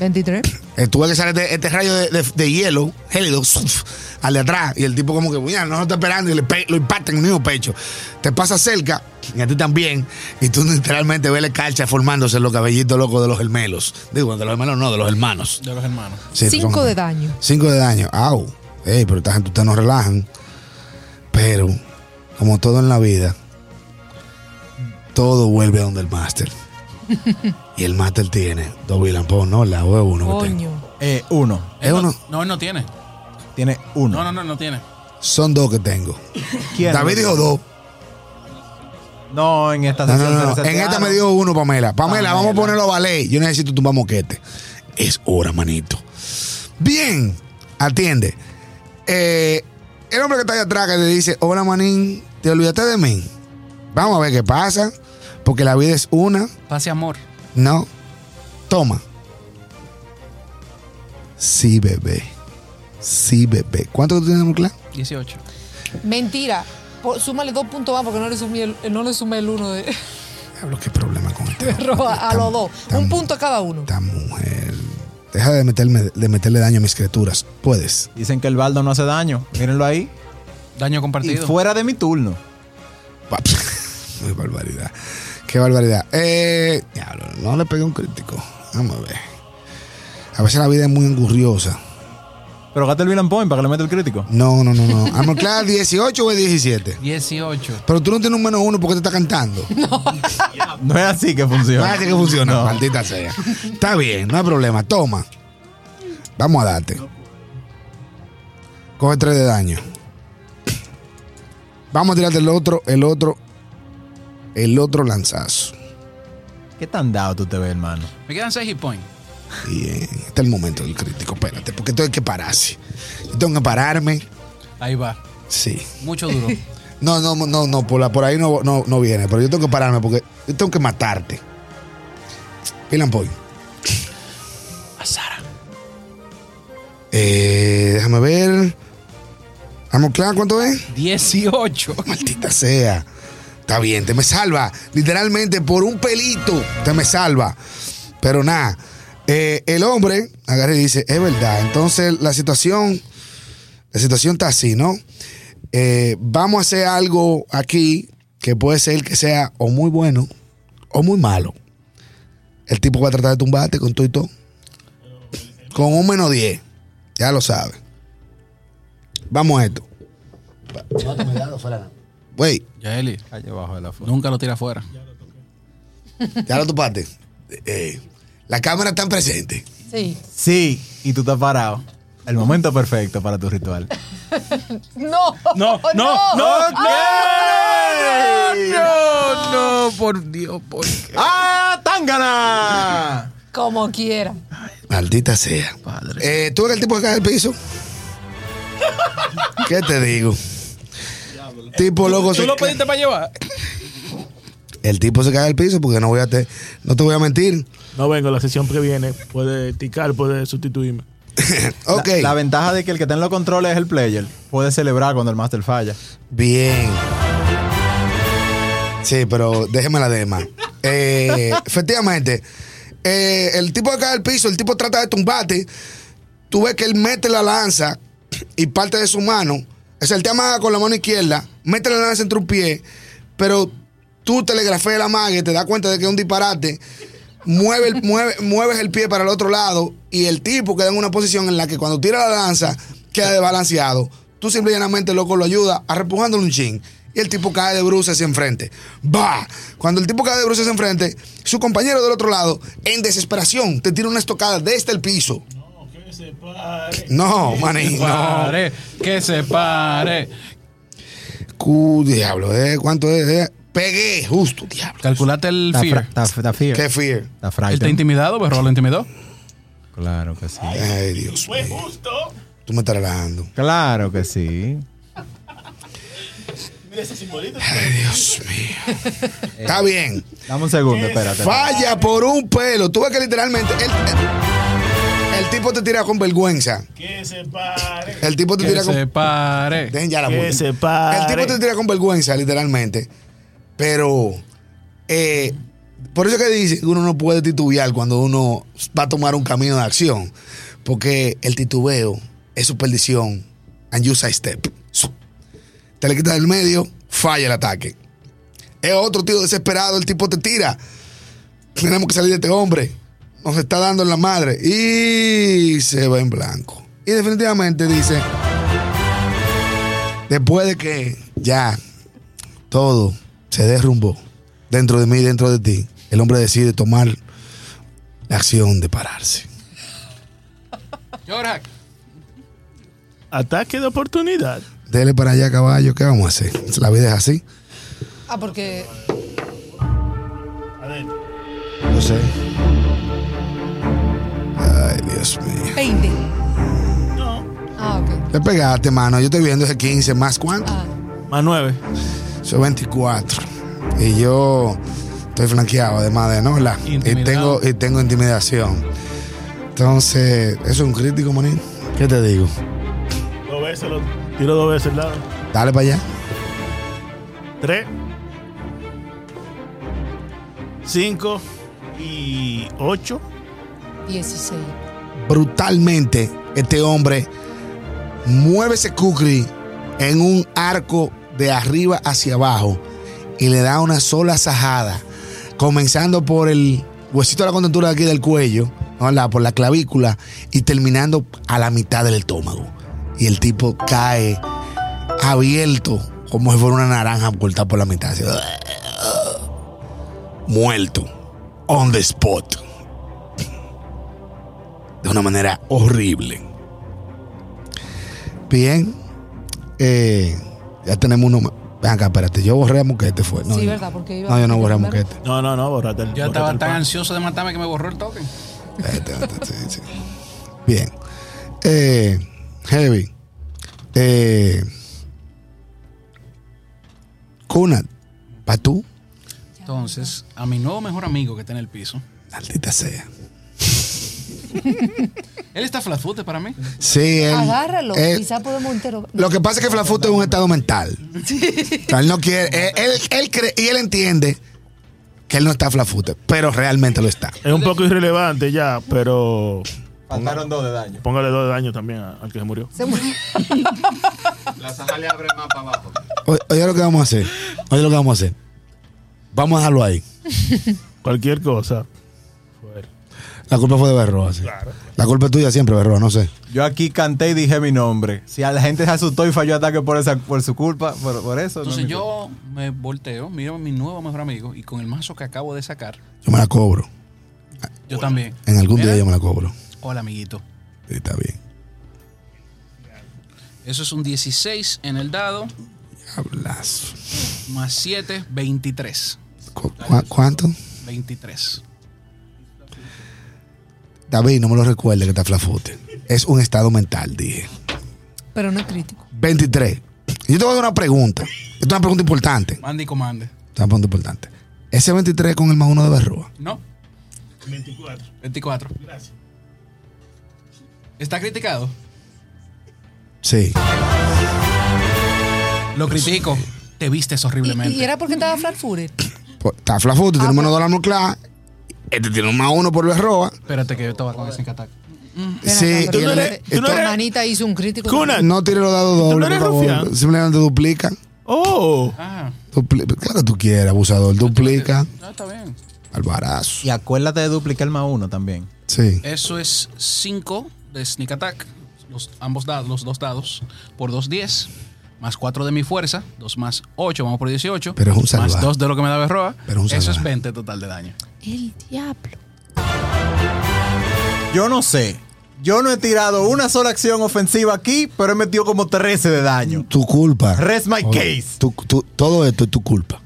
23. Eh, tuve que salir este, este rayo de, de- de hielo, gélido, al de atrás. Y el tipo, como que, mira, no está esperando y le pe- lo impacta en el mismo pecho. Te pasa cerca, y a ti también. Y tú literalmente ves la calcha formándose en los cabellitos locos de los gemelos. Digo, de los gemelos no, de los hermanos. De los hermanos. Sí, 5 son- de daño. 5 de daño. Au. Ey, pero esta gente ustedes no relajan. Pero, como todo en la vida, todo vuelve a donde el máster. y el máster tiene dos vilampón, ¿no? La o es uno que tengo. Eh, uno. Es Él no- uno. No, él no tiene. Tiene uno. No, no, no, no tiene. Son dos que tengo. ¿Quién? David dijo dos. No, en esta No, no, sesión no, se no. En resetearon. esta me dio uno, Pamela. Pamela, Pamela. vamos a ponerlo a valer. Yo necesito tumbar moquete. Es hora, manito. Bien, atiende. Eh, el hombre que está ahí atrás que le dice, hola, manín, ¿te olvidaste de mí? Vamos a ver qué pasa. Porque la vida es una. Pase amor. No. Toma. Sí, bebé. Sí, bebé. ¿Cuánto tú tienes, Mucla? 18. Mentira. Súmale dos puntos más porque no le sumé el, no le sumé el uno de Diablo, qué problema con este. perro a, los dos. Un punto a cada uno. Esta mujer. Deja de, meterme, de meterle daño a mis criaturas. Puedes. Dicen que el baldo no hace daño. Mírenlo ahí. Daño Y compartido. fuera de mi turno. Qué barbaridad. Qué barbaridad. Eh, diablo, no le pegué un crítico. Vamos a ver. A veces la vida es muy engurriosa. Pero gasta el Villain Point para que le meta el crítico. No, no, no, no. Armor class 18 o es 17. 18. Pero tú no tienes un menos uno porque te está cantando. No es así que No funciona. es así que funciona, No. maldita sea. Está bien, no hay problema. Toma. Vamos a darte. Coge 3 de daño. Vamos a tirarte el otro, el otro, el otro lanzazo. ¿Qué tan dado tú te ves, hermano? Me quedan 6 hit points. Bien, este es el momento del crítico. Espérate, porque tengo que pararse. Yo tengo que pararme. Ahí va. Sí. Mucho duro. No, no, no, no, por, la, por ahí no, no, no viene. Pero yo tengo que pararme porque yo tengo que matarte. Pilan Point. A Sara. Eh, déjame ver. Vamos, claro, ¿cuánto es? 18. Maldita sea. Está bien, te me salva. Literalmente por un pelito te me salva. Pero nada. eh, el hombre agarra y dice, es verdad. Entonces la situación, la situación está así, ¿no? Eh, vamos a hacer algo aquí que puede ser que sea o muy bueno o muy malo. El tipo va a tratar de tumbarte con todo y todo. Con un menos 10. Ya lo sabes. Vamos a esto. Wey, Yaeli, Allá abajo de la foto. nunca lo tira afuera. ya lo topaste. Eh, la cámara está presente. Sí. Sí, y tú estás parado. El momento perfecto para tu ritual. No. No, no, no, no, no, no, por Dios, por qué. ¡Ah, Tangana! Como quiera. Maldita sea. Padre. Eh, ¿Tú eres el tipo que cae al piso? ¿Qué te digo? Tipo loco. ¿Tú se lo pediste para llevar? El tipo se cae al piso porque no voy a te, no te voy a mentir. No vengo la sesión que viene. Puede ticar, puede sustituirme. Ok. La, la ventaja de que el que está en los controles es el player. Puede celebrar cuando el master falla. Bien. Sí, pero déjeme la dema. Eh, efectivamente, eh, el tipo que cae al piso, el tipo trata de tumbarte. Tú ves que él mete la lanza y parte de su mano. O sea, él te amaga con la mano izquierda, mete la lanza entre un pie, pero tú telegrafeas la magia y te das cuenta de que es un disparate. Mueve el- mueve- mueves el pie para el otro lado y el tipo queda en una posición en la que cuando tira la lanza queda desbalanceado. Tú simplemente, loco, lo ayudas a repujándole un chin Y el tipo cae de bruces hacia enfrente. Va. Cuando el tipo cae de bruces hacia enfrente, su compañero del otro lado, en desesperación, te tira una estocada desde el piso. Que se pare. No, maní, no. Pare, que se pare. Cu, diablo, ¿eh? ¿Cuánto es? Eh, Pegué, justo, diablo. Calculate el fear. está, fear. Qué fear. Está ¿Él te intimidado? ¿Berro lo intimidó? Claro que sí. Ay, Dios Fue mío. justo. Tú me estás relajando. Claro que sí. Mira ese simbolito. Ay, Dios mío. Está bien. Dame un segundo, espérate. Falla por un pelo. Tú ves que literalmente el, el- el tipo te tira con vergüenza. Que se pare. El tipo te Que tira con. se pare. Dejen ya la Que se pare. El tipo te tira con vergüenza, literalmente. Pero. eh, por eso que dice que uno no puede titubear cuando uno va a tomar un camino de acción. Porque el titubeo es su perdición. And you step. Te le quitas del medio, falla el ataque. Es otro tío desesperado, el tipo te tira. Tenemos que salir de este hombre. Nos está dando en la madre. Y se va en blanco. Y definitivamente dice, después de que ya todo se derrumbó dentro de mí, dentro de ti, el hombre decide tomar la acción de pararse. Yorak. Ataque de oportunidad. Dele para allá, caballo, ¿qué vamos a hacer? La vida es así. Ah, porque Adentro. No sé. Ay, Dios mío. 20. No. Ah, ok. Le pegaste, mano. Yo estoy viendo ese 15 más cuánto. Ah, Más nueve. Soy 24. Y yo estoy flanqueado, además de no, ¿verdad? Y tengo, y tengo intimidación. Entonces, ¿eso es un crítico, manín? ¿Qué te digo? Dos veces lo tiro dos veces el lado. Dale para allá. Tres. Cinco. Y ocho. 16. Brutalmente, este hombre mueve ese kukri en un arco de arriba hacia abajo y le da una sola sajada, comenzando por el huesito de la contentura aquí del cuello, ¿no? Por la clavícula y terminando a la mitad del estómago. Y el tipo cae abierto como si fuera una naranja cortada por la mitad. Muerto. On the spot. De una manera horrible. Bien. Eh, ya tenemos uno más. Ven acá, espérate. Yo borré a Moquete, fue. No, Sí, yo- ¿verdad? Porque iba no, yo no borré a. Moquete. No, no, no, borrate el Yo borrate estaba el tan pan. ansioso de matarme que me borró el token. Este, este, sí, sí. Bien. Eh, heavy. Eh, Kunat, ¿para tú? Entonces, a mi nuevo mejor amigo que está en el piso, Maldita sea. Él está flat footed para mí. Sí, él. Agárralo. él- Quizá podemos entero. Lo que pasa es que Flafuto es un estado mental. O sea, él no quiere. Él, él- él cree y él entiende que él no está Flafuto, pero realmente lo está. Es un poco irrelevante ya, pero Faltaron dos de daño. póngale dos de daño también al que se murió. Se murió. La saja le abre más para abajo. Oye, oye lo que vamos a hacer. Oye lo que vamos a hacer. Vamos a dejarlo ahí. Cualquier cosa. La culpa fue de Berroa. sí. La culpa es tuya siempre, Berroa, no sé. Yo aquí canté y dije mi nombre. Si a la gente se asustó y falló ataque por esa por su culpa, por, por eso. no Entonces yo me volteo, miro a mi nuevo mejor amigo y con el mazo que acabo de sacar, Yo me la cobro. yo también. En algún Mira. día yo me la cobro. Hola, amiguito. Sí, está bien. Eso es un 16 en el dado, Hablazo. más 7, 23. ¿Cu- cu- ¿Cuánto? 23. David, no me lo recuerde que está Flafute. Es un estado mental, dije. Pero no es crítico. 23. Yo te voy a dar una pregunta. Esta es una pregunta importante. Mande y comande. Esta es una pregunta importante. Ese 23 con el más uno de Berroa. No, 24. 24. Gracias. ¿Está criticado? Sí. Lo critico. Te vistes Y, horriblemente. y era porque estaba flat footed. Pues, Está Flafute, tiene menos dólar nuclear. Este tiene un más uno por Berroa. Espérate que yo estaba con ese ataque. Ven Sí, tú eres- tu hermanita hizo un crítico. Kuna. No tire los dados ¿Tú no dobles, eres por favor. rufián? Simplemente duplica. Oh. Ah, Dupli- Claro que tú quieres, abusador. Duplica. no, está bien. Albarazo. Y acuérdate de duplicar el más uno también. Sí. Eso es 5 de sneak attack. Los, ambos dados, los dos dados. Por 2, 10. más 4 de mi fuerza, 2 más 8, vamos por 18. Pero es un Más salvaje. 2 de lo que me da Berroa. Pero es un Eso es salvaje. 20 total de daño. El diablo. Yo no sé. Yo no he tirado una sola acción ofensiva aquí, pero he metido como 13 de daño. Tu culpa. Rest my case. Tu- tu- todo esto es tu culpa.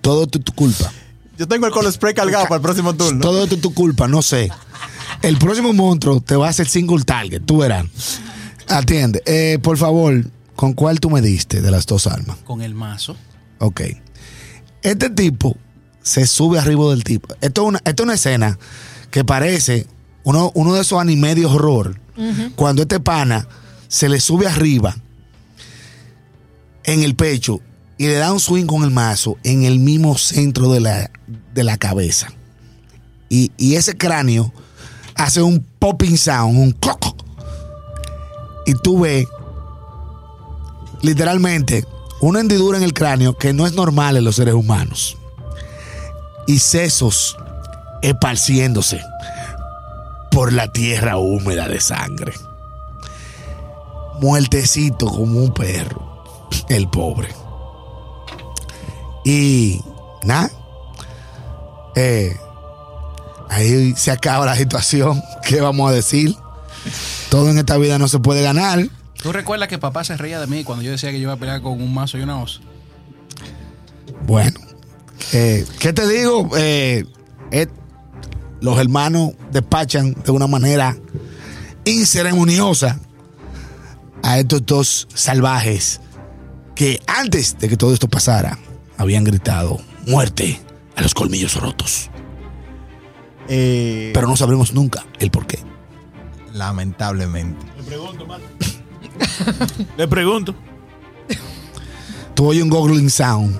Todo esto es tu culpa. Yo tengo el call spray cargado para el próximo turno. Todo esto es tu culpa, no sé. El próximo monstruo te va a hacer single target, tú verás. Atiende. Eh, por favor, ¿con cuál tú me diste de las dos armas? Con el mazo. Ok. Este tipo se sube arriba del tipo. Esto es una, esto es una escena que parece uno, uno de esos animes de horror. Cuando este pana se le sube arriba en el pecho y le da un swing con el mazo en el mismo centro de la, de la cabeza. Y, y ese cráneo hace un popping sound, un coco. Y tú ves literalmente una hendidura en el cráneo que no es normal en los seres humanos. Y sesos esparciéndose por la tierra húmeda de sangre. Muertecito como un perro, el pobre. Y nada, eh, ahí se acaba la situación. ¿Qué vamos a decir? Todo en esta vida no se puede ganar. ¿Tú recuerdas que papá se reía de mí cuando yo decía que yo iba a pelear con un mazo y una hoz? Bueno, eh, ¿qué te digo? Eh, eh, los hermanos despachan de una manera inceremoniosa a estos dos salvajes que antes de que todo esto pasara habían gritado muerte a los colmillos rotos. Eh, Pero no sabremos nunca el por qué. lamentablemente. Le pregunto, mano. Le pregunto. Tú oyes un goggling sound.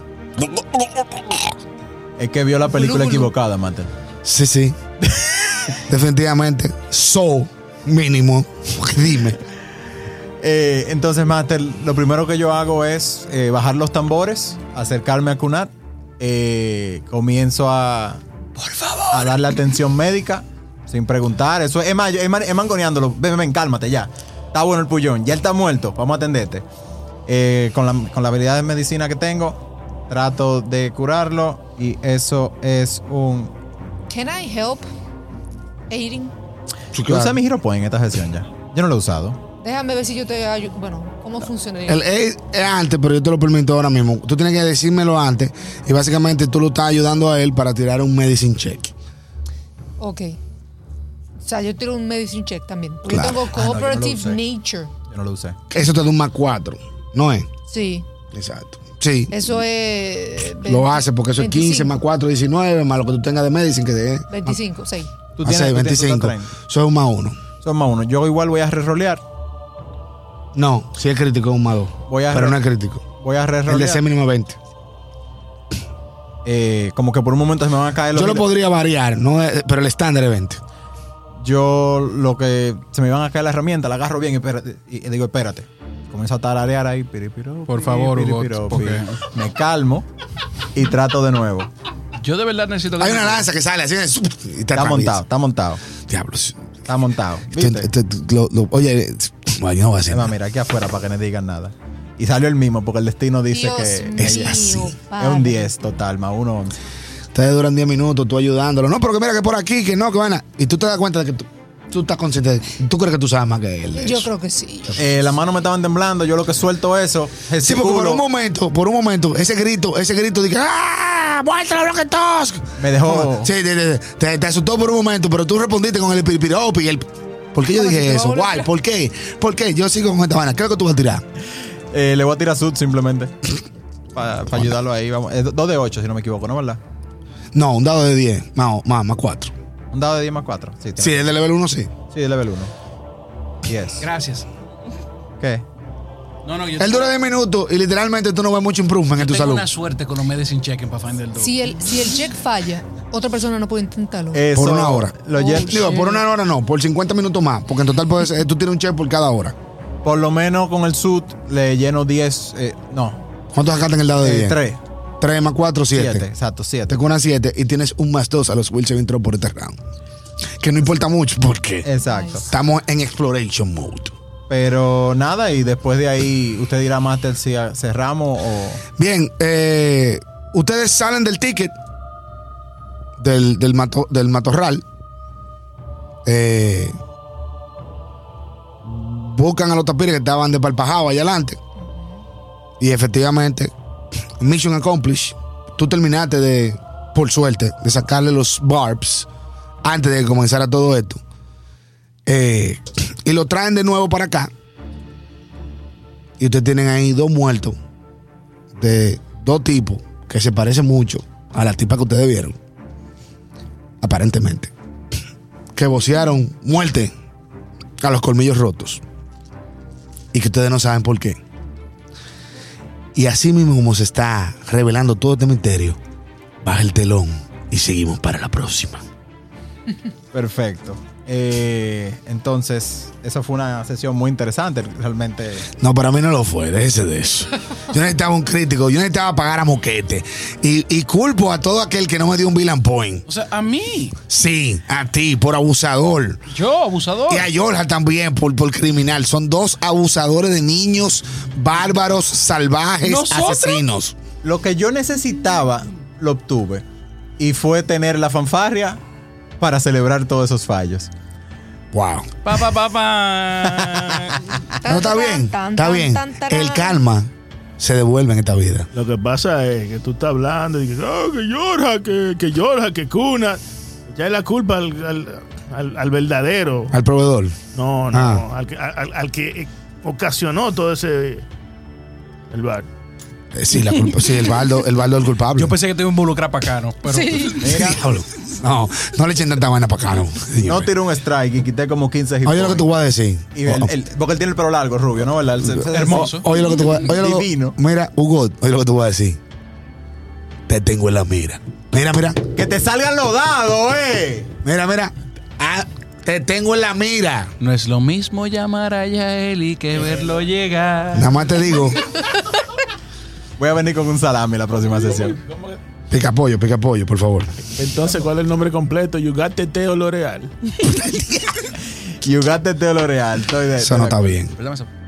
Es que vio la película equivocada, Mater. Sí, sí. Definitivamente. So, mínimo. Dime. Eh, entonces, Master, lo primero que yo hago es eh, bajar los tambores, acercarme a Kunat. eh, comienzo a. Por favor. A darle atención médica, sin preguntar. Eso es, es más, es mangoneándolo. Ven, ven, cálmate ya. Está bueno el pullón. Ya él está muerto. Vamos a atenderte. Eh, con, la, con la habilidad de medicina que tengo, trato de curarlo. Y eso es un. Can I help? Aiding. Yo usé mi Hero Point en esta sesión ya. Yo no lo he usado. Déjame ver si yo te ayudo. Bueno, ¿cómo funcionaría? El aid es antes, pero yo te lo permito ahora mismo. Tú tienes que decírmelo antes y básicamente tú lo estás ayudando a él para tirar un medicine check. Ok. O sea, yo tiro un medicine check también. Porque Claro. Yo tengo Ah, no, yo no lo cooperative usé. nature. Yo no lo usé. Eso te da un más 4, ¿no es? Sí. Exacto. Sí. Eso es. Lo hace porque eso es 15 25. más 4, 19, más lo que tú tengas de medicine que de 25, 6. Tú a tienes, 6, tú tienes 25. tu 30. Eso es un más 1. Son más uno. Yo igual voy a re-rolear. No, si es crítico es un más 2. Voy a Pero no es crítico. Voy a El de re-rolear. C mínimo es 20. Eh, como que por un momento se me van a caer los Yo lo podría variar, no es- pero el estándar es 20. Yo lo que se me van a caer la herramienta, la agarro bien y, espérate- y digo, espérate. Comienzo a tararear ahí. piri, piro, Por favor, piri, Hugo, piro, porque-. Me calmo y trato de nuevo. Yo de verdad necesito que. Hay una lanza que sale así y Está montado, está montado. Diablos. Está montado. Esto- ¿Viste? esto- lo- lo- oye, bueno, yo no voy a decir Es más, nada. mira, aquí afuera para que no digan nada. Y salió el mismo porque el destino dice Dios que mío, es así. es padre. un 10 total, más uno 11. Ustedes duran 10 minutos, tú ayudándolo. No, pero que mira que por aquí, que no, que van a... Y tú te das cuenta de que tú, tú estás consciente. Tú crees que tú sabes más que él. Yo creo que sí. Eh, las manos me estaban temblando, yo lo que suelto eso, Sí, porque por un momento, por un momento, ese grito, ese grito de que ¡Ah! ¡Muerta la Bloque Tusk! me dejó... Sí, te, te- te- te asustó por un momento, pero tú respondiste con el piripiropi y el. ¿Por qué yo ¿Cómo si dije eso? Guay, ¿por qué? ¿Por qué? Yo sigo con esta vaina. Creo que tú vas a tirar. Eh, le voy a tirar sud simplemente. Para ayudarlo ahí. Vamos. Es 2 de 8, si no me equivoco, ¿no verdad? No, un dado de 10, más, más, más 4. Un dado de 10 más 4. Sí, Sí, el de level 1 sí. sí, de level 1. Yes. Gracias. ¿Qué? No, no, yo Él dura 10 minutos y literalmente tú no ves mucho improvement en tu tengo salud. una suerte con los medicine check en Pathfinder 2. Si el, si el check falla, otra persona no puede intentarlo. Eso, Por una hora. Lo Oh, lle- Digo, por una hora no, por 50 minutos más. Porque en total puedes, eh, tú tienes un check por cada hora. por lo menos con el sud le lleno 10. eh, no. ¿Cuánto sacaste en el dado de 10? 3. 3 más 4, 7. 7. Exacto, 7. Te curan 7 y tienes un más 2 a los Saving Throw por este round. Que no importa mucho porque Exacto. estamos en exploration mode. Pero nada, y después de ahí, usted dirá, Master, si cerramos o. Bien, eh, ustedes salen del ticket del, del, mato- del matorral. Eh, buscan a los tapires que estaban desparpajados allá adelante. Y efectivamente, mission accomplished. Tú terminaste de, por suerte, de sacarle los barbs antes de que comenzara todo esto. Eh, y lo traen de nuevo para acá. Y ustedes tienen ahí dos muertos de dos tipos que se parecen mucho a la tipa que ustedes vieron. Aparentemente. Que vocearon muerte a los colmillos rotos. Y que ustedes no saben por qué. Y así mismo como se está revelando todo este misterio, baja el telón y seguimos para la próxima. Perfecto. Eh, entonces, esa fue una sesión muy interesante, realmente. No, para mí no lo fue, déjese de eso. Yo necesitaba un crítico, yo necesitaba pagar a Moquete. Y, y culpo a todo aquel que no me dio un Villain Point. O sea, a mí, Sí, a ti, por abusador. yo, abusador. Y a Yorja también, por, por criminal. Son dos abusadores de niños, bárbaros, salvajes, ¿Nosotros? asesinos. Lo que yo necesitaba, lo obtuve. Y fue tener la fanfarria para celebrar todos esos fallos. Wow. Pa, pa, pa, pa. No está bien, está bien. El calma se devuelve en esta vida. Lo que pasa es que tú estás hablando y que, oh, que llora, que, que llora, que cuna. Ya es la culpa al, al, al- al verdadero. Al proveedor. No, no, Ah. al, que, al- al que ocasionó todo ese. El bar. Eh, Sí, la culpa, sí, el baldo, el baldo es el culpable. Yo pensé que te iba a involucrar para acá, ¿no? Pero, Sí. Diablo. No, no le echen tanta vaina para acá, no. Tiré un strike y quité como 15 hit Oye lo que tú vas a decir. Y el- el- porque él tiene el pelo largo, rubio, ¿no? ¿Verdad? El- el- el- Hermoso. Oye lo que tú vas lo que- Divino. Mira, Hugo, oye lo que tú vas a decir. Te tengo en la mira. Mira, mira. Que te salgan los dados, eh. Mira, mira. Ah, te tengo en la mira. No es lo mismo llamar a Yaeli que verlo llegar. Nada más te digo, Voy a venir con un salami la próxima sesión. pica pollo, pica pollo, por favor. Entonces, ¿cuál es el nombre completo? Yugate Teo L'Oreal. The Teo L'Oreal. Estoy de- Eso no está bien.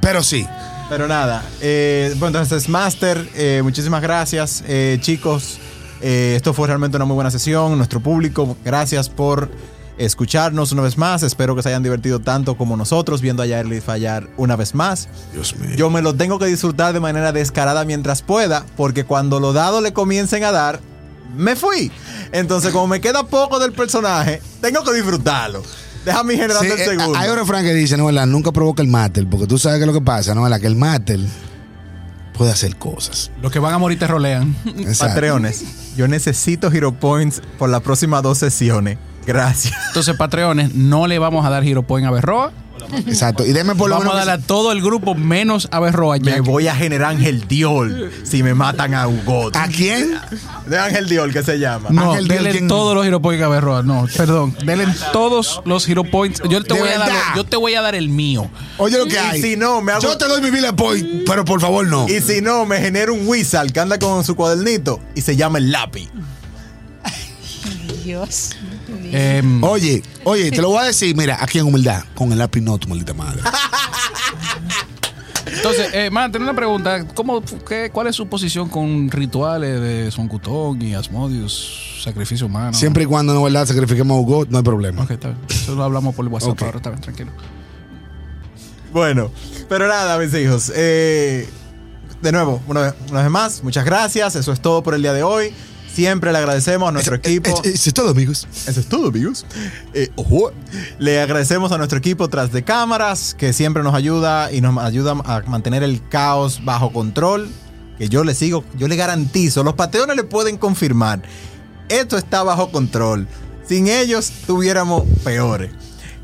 Pero sí. Pero nada. Eh, bueno, entonces, Master, eh, muchísimas gracias, eh, chicos. Eh, esto fue realmente una muy buena sesión. Nuestro público, gracias por escucharnos una vez más. Espero que se hayan divertido tanto como nosotros viendo a Yaeli fallar una vez más. Dios mío. Yo me lo tengo que disfrutar de manera descarada mientras pueda, porque cuando los dados le comiencen a dar, me fui. Entonces, como me queda poco del personaje, tengo que disfrutarlo. Déjame generar Sí, el eh, segundo. hay un refrán que dice, no, ¿verdad? Nunca provoca el máter, porque tú sabes que lo que pasa, ¿no? ¿verdad? Que el máter puede hacer cosas. Los que van a morir te rolean. Exacto. Patreones, yo necesito Hero Points por las próximas dos sesiones. Gracias. Entonces, Patreones, no le vamos a dar Hero Point a Berroa. Exacto. Y deme por lo Vamos a menos. darle a todo el grupo menos a Berroa. Me voy a generar Ángel Diol si me matan a Hugo. ¿A quién? De Ángel Diol, que se llama. No, Ángel denle todos los Hero Points a Berroa. No, perdón. Denle todos los Hero Points. Yo te, De voy a dar, verdad. yo te voy a dar el mío. Oye lo que Y hay. si no, me hago- Yo te doy mi Villa Point, pero por favor no. Y si no, me genero un wizard que anda con su cuadernito y se llama el lápiz. Dios. Em, Oye, oye, te lo voy a decir, mira, aquí en humildad, con el lápiz no, tu maldita madre. entonces, eh, man, tengo una pregunta. ¿Cómo, qué, ¿Cuál es su posición con rituales de Son Cutón y Asmodius, sacrificio humano? Siempre y cuando no, ¿verdad? Sacrifiquemos a Hugo, no hay problema. Ok, está bien. Eso lo hablamos por WhaSapp Ok. ahora, está bien, tranquilo. Bueno, pero nada, mis hijos. eh, de nuevo, una vez, una vez más, muchas gracias. Eso es todo por el día de hoy. Siempre le agradecemos a nuestro equipo. Eh, Eso es todo, amigos. Eso es todo, amigos. Eh, ojo. Le agradecemos a nuestro equipo tras de cámaras, que siempre nos ayuda y nos ayuda a mantener el caos bajo control. Que yo le sigo, yo le garantizo, los pateones le pueden confirmar. Esto está bajo control. Sin ellos, tuviéramos peores.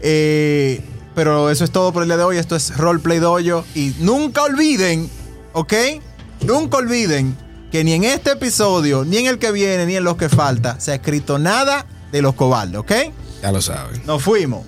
Eh, pero eso es todo por el día de hoy. Esto es Roleplay Dojo. Y nunca olviden, ¿ok? Nunca olviden que ni en este episodio, ni en el que viene, ni en los que falta, se ha escrito nada de los cobardes, ¿ok? Ya lo saben. Nos fuimos.